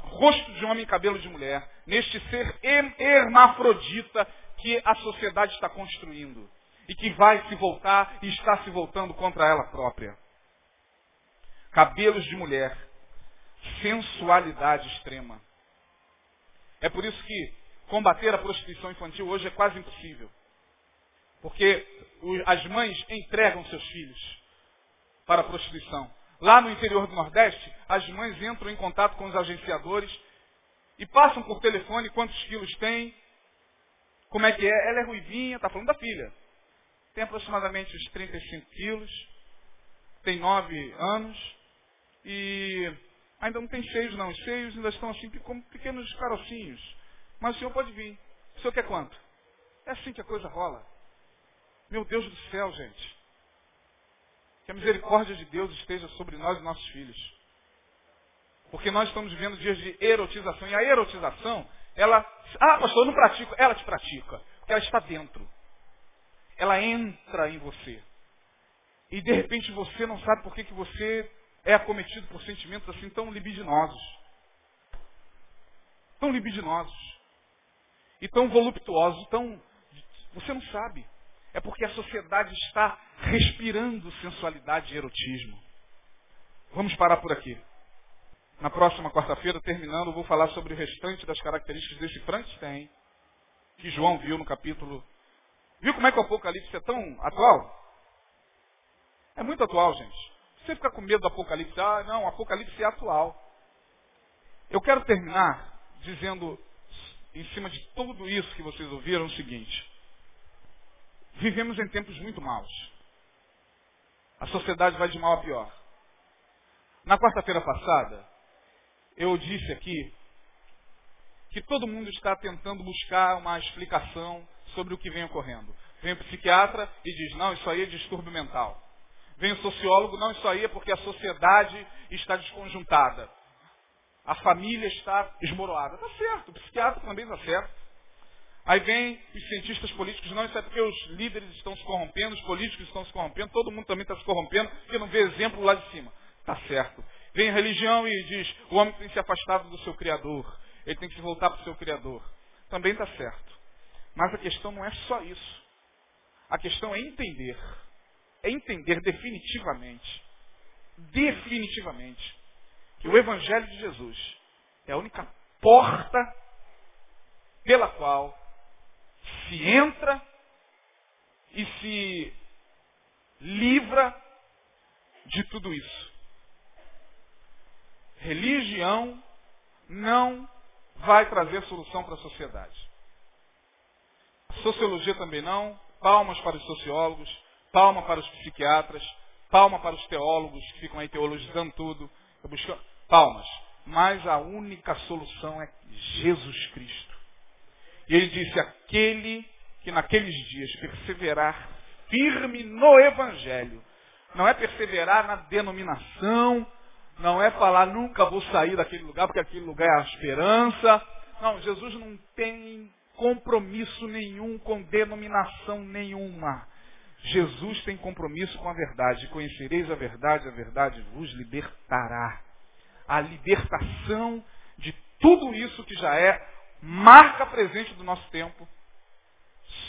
rosto de homem e cabelo de mulher, neste ser hermafrodita que a sociedade está construindo e que vai se voltar e está se voltando contra ela própria. Cabelos de mulher, sensualidade extrema. É por isso que combater a prostituição infantil hoje é quase impossível. Porque as mães entregam seus filhos para a prostituição. Lá no interior do Nordeste, as mães entram em contato com os agenciadores e passam por telefone quantos quilos tem, como é que é. Ela é ruivinha, está falando da filha. Tem aproximadamente uns 35 quilos, tem 9 anos e ainda não tem cheios não. Os cheios ainda estão assim como pequenos carocinhos. Mas o senhor pode vir. O senhor quer quanto? É assim que a coisa rola. Meu Deus do céu, gente. Que a misericórdia de Deus esteja sobre nós e nossos filhos. Porque nós estamos vivendo dias de erotização. E a erotização, ela. Ah, pastor, eu não pratico. Ela te pratica. Porque ela está dentro. Ela entra em você. E de repente você não sabe por que, que você é acometido por sentimentos assim tão libidinosos. Tão libidinosos. E tão voluptuosos, tão. Você não sabe. É porque a sociedade está respirando sensualidade e erotismo. Vamos parar por aqui. Na próxima quarta-feira, terminando, vou falar sobre o restante das características desse Frankenstein que João viu no capítulo. Viu como é que o Apocalipse é tão atual? É muito atual, gente. Você fica com medo do Apocalipse. Ah, não, o Apocalipse é atual. Eu quero terminar dizendo, em cima de tudo isso que vocês ouviram, o seguinte. Vivemos em tempos muito maus. A sociedade vai de mal a pior. Na quarta-feira passada, eu disse aqui que todo mundo está tentando buscar uma explicação sobre o que vem ocorrendo. Vem o psiquiatra e diz, não, isso aí é distúrbio mental. Vem o sociólogo, não, isso aí é porque a sociedade está desconjuntada. A família está esmoroada. Está certo, o psiquiatra também está certo. Aí vem os cientistas políticos, não, isso é porque os líderes estão se corrompendo, os políticos estão se corrompendo, todo mundo também está se corrompendo, porque não vê exemplo lá de cima. Está certo. Vem a religião e diz, o homem tem que se afastado do seu Criador, ele tem que se voltar para o seu Criador. Também está certo. Mas a questão não é só isso. A questão é entender. É entender definitivamente, definitivamente, que o Evangelho de Jesus é a única porta pela qual se entra e se livra de tudo isso. Religião não vai trazer solução para a sociedade. Sociologia também não. Palmas para os sociólogos, palma para os psiquiatras, palma para os teólogos que ficam aí teologizando tudo. Palmas. Mas a única solução é Jesus Cristo. E ele disse: aquele que naqueles dias perseverar firme no Evangelho, não é perseverar na denominação, não é falar nunca vou sair daquele lugar porque aquele lugar é a esperança. Não, Jesus não tem compromisso nenhum com denominação nenhuma. Jesus tem compromisso com a verdade. Conhecereis a verdade, a verdade vos libertará. A libertação de tudo isso que já é marca presente do nosso tempo,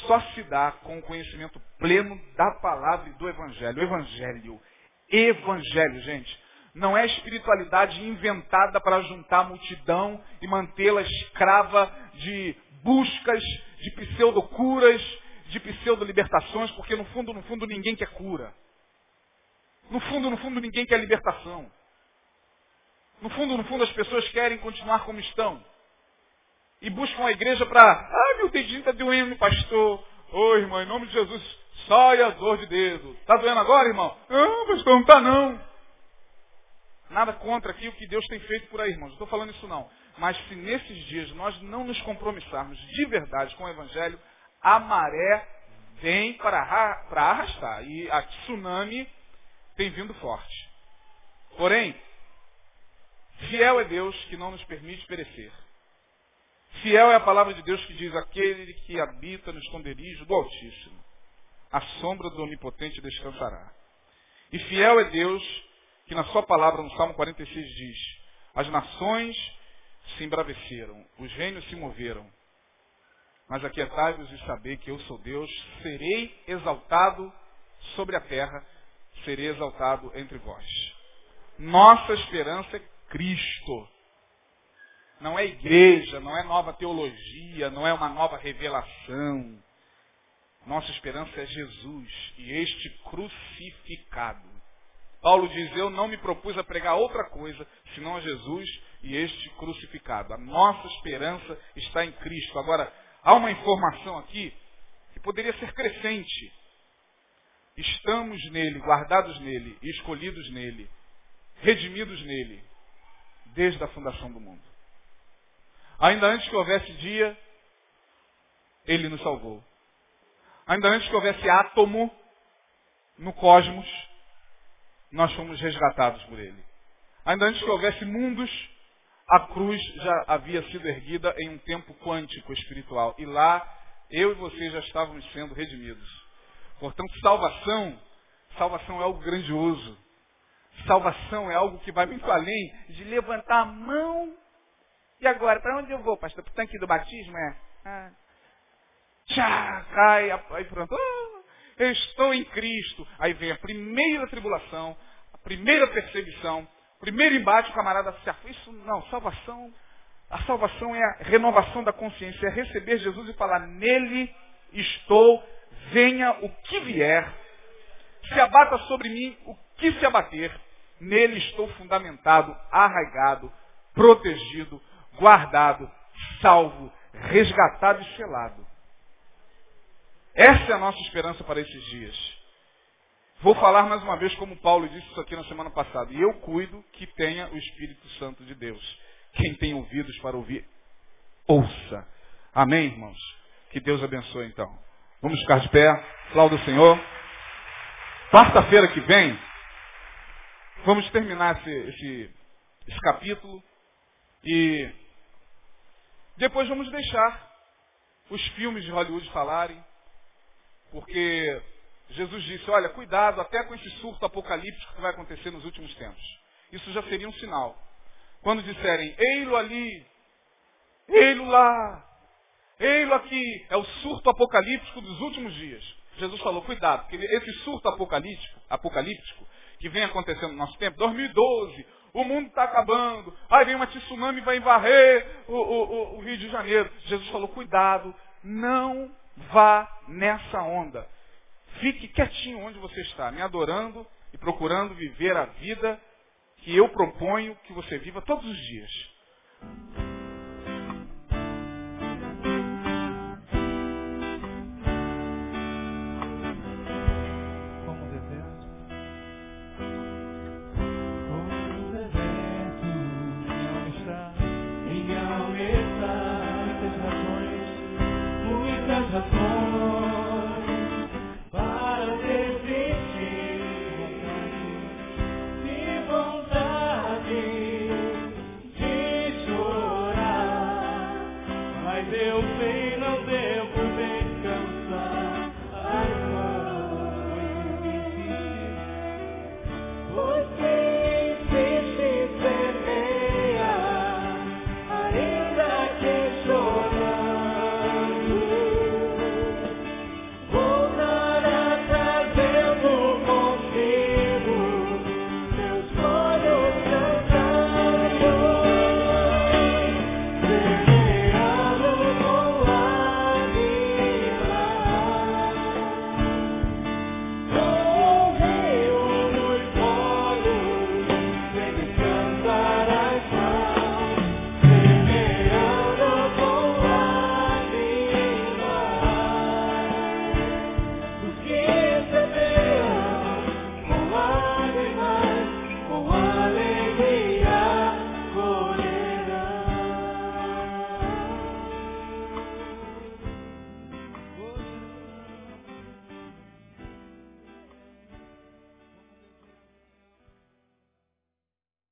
só se dá com o conhecimento pleno da palavra e do Evangelho. Evangelho. Evangelho, gente. Não é espiritualidade inventada para juntar a multidão e mantê-la escrava de buscas, de pseudo-curas, de pseudo-libertações, porque no fundo, no fundo, ninguém quer cura. No fundo, no fundo, ninguém quer libertação. No fundo, no fundo, as pessoas querem continuar como estão e buscam a igreja para, ah, meu dedinho está doendo, pastor. Oh, irmão, em nome de Jesus, sai a dor de dedo. Está doendo agora, irmão? Não, pastor, não está não. Nada contra aqui o que Deus tem feito por aí, irmãos. Não estou falando isso não. Mas se nesses dias nós não nos compromissarmos de verdade com o Evangelho, a maré vem para, arrastar. E a tsunami tem vindo forte. Porém, fiel é Deus que não nos permite perecer. Fiel é a palavra de Deus que diz aquele que habita no esconderijo do Altíssimo. a sombra do Onipotente descansará. E fiel é Deus, que na sua palavra, no Salmo 46, diz, as nações se embraveceram, os reinos se moveram. Mas aquietai-vos e saber que eu sou Deus, serei exaltado sobre a terra, serei exaltado entre vós. Nossa esperança é Cristo. Não é igreja, não é nova teologia, não é uma nova revelação. Nossa esperança é Jesus e este crucificado. Paulo diz, eu não me propus a pregar outra coisa, senão a Jesus e este crucificado. A nossa esperança está em Cristo. Agora, há uma informação aqui que poderia ser crescente. Estamos nele, guardados nele, escolhidos nele, redimidos nele, desde a fundação do mundo. Ainda antes que houvesse dia, ele nos salvou. Ainda antes que houvesse átomo no cosmos, nós fomos resgatados por ele. Ainda antes que houvesse mundos, a cruz já havia sido erguida em um tempo quântico espiritual. E lá, eu e você já estávamos sendo redimidos. Portanto, salvação, salvação é algo grandioso. Salvação é algo que vai muito além de levantar a mão. E agora, para onde eu vou, pastor? Para o tanque do batismo? É. Ah. Tchá, cai, aí pronto. Eu estou em Cristo. Aí vem a primeira tribulação, a primeira perseguição, primeiro embate, o camarada se afasta. Isso não, salvação. A salvação é a renovação da consciência, é receber Jesus e falar, nele estou, venha o que vier, se abata sobre mim o que se abater, nele estou fundamentado, arraigado, protegido, guardado, salvo, resgatado e selado. Essa é a nossa esperança para esses dias. Vou falar mais uma vez como Paulo disse isso aqui na semana passada. E eu cuido que tenha o Espírito Santo de Deus. Quem tem ouvidos para ouvir, ouça. Amém, irmãos? Que Deus abençoe então. Vamos ficar de pé. Aplauda o Senhor. Quarta-feira que vem, vamos terminar esse, esse, esse capítulo. E depois vamos deixar os filmes de Hollywood falarem porque Jesus disse, olha, cuidado até com esse surto apocalíptico que vai acontecer nos últimos tempos. Isso já seria um sinal. Quando disserem, ei-lo ali, ei-lo lá, ei-lo aqui, é o surto apocalíptico dos últimos dias. Jesus falou, cuidado, porque esse surto apocalíptico, apocalíptico que vem acontecendo no nosso tempo, 2012, o mundo está acabando, aí vem uma tsunami e vai varrer o, o, o Rio de Janeiro. Jesus falou, cuidado, não vá nessa onda. Fique quietinho onde você está, me adorando e procurando viver a vida que eu proponho que você viva todos os dias.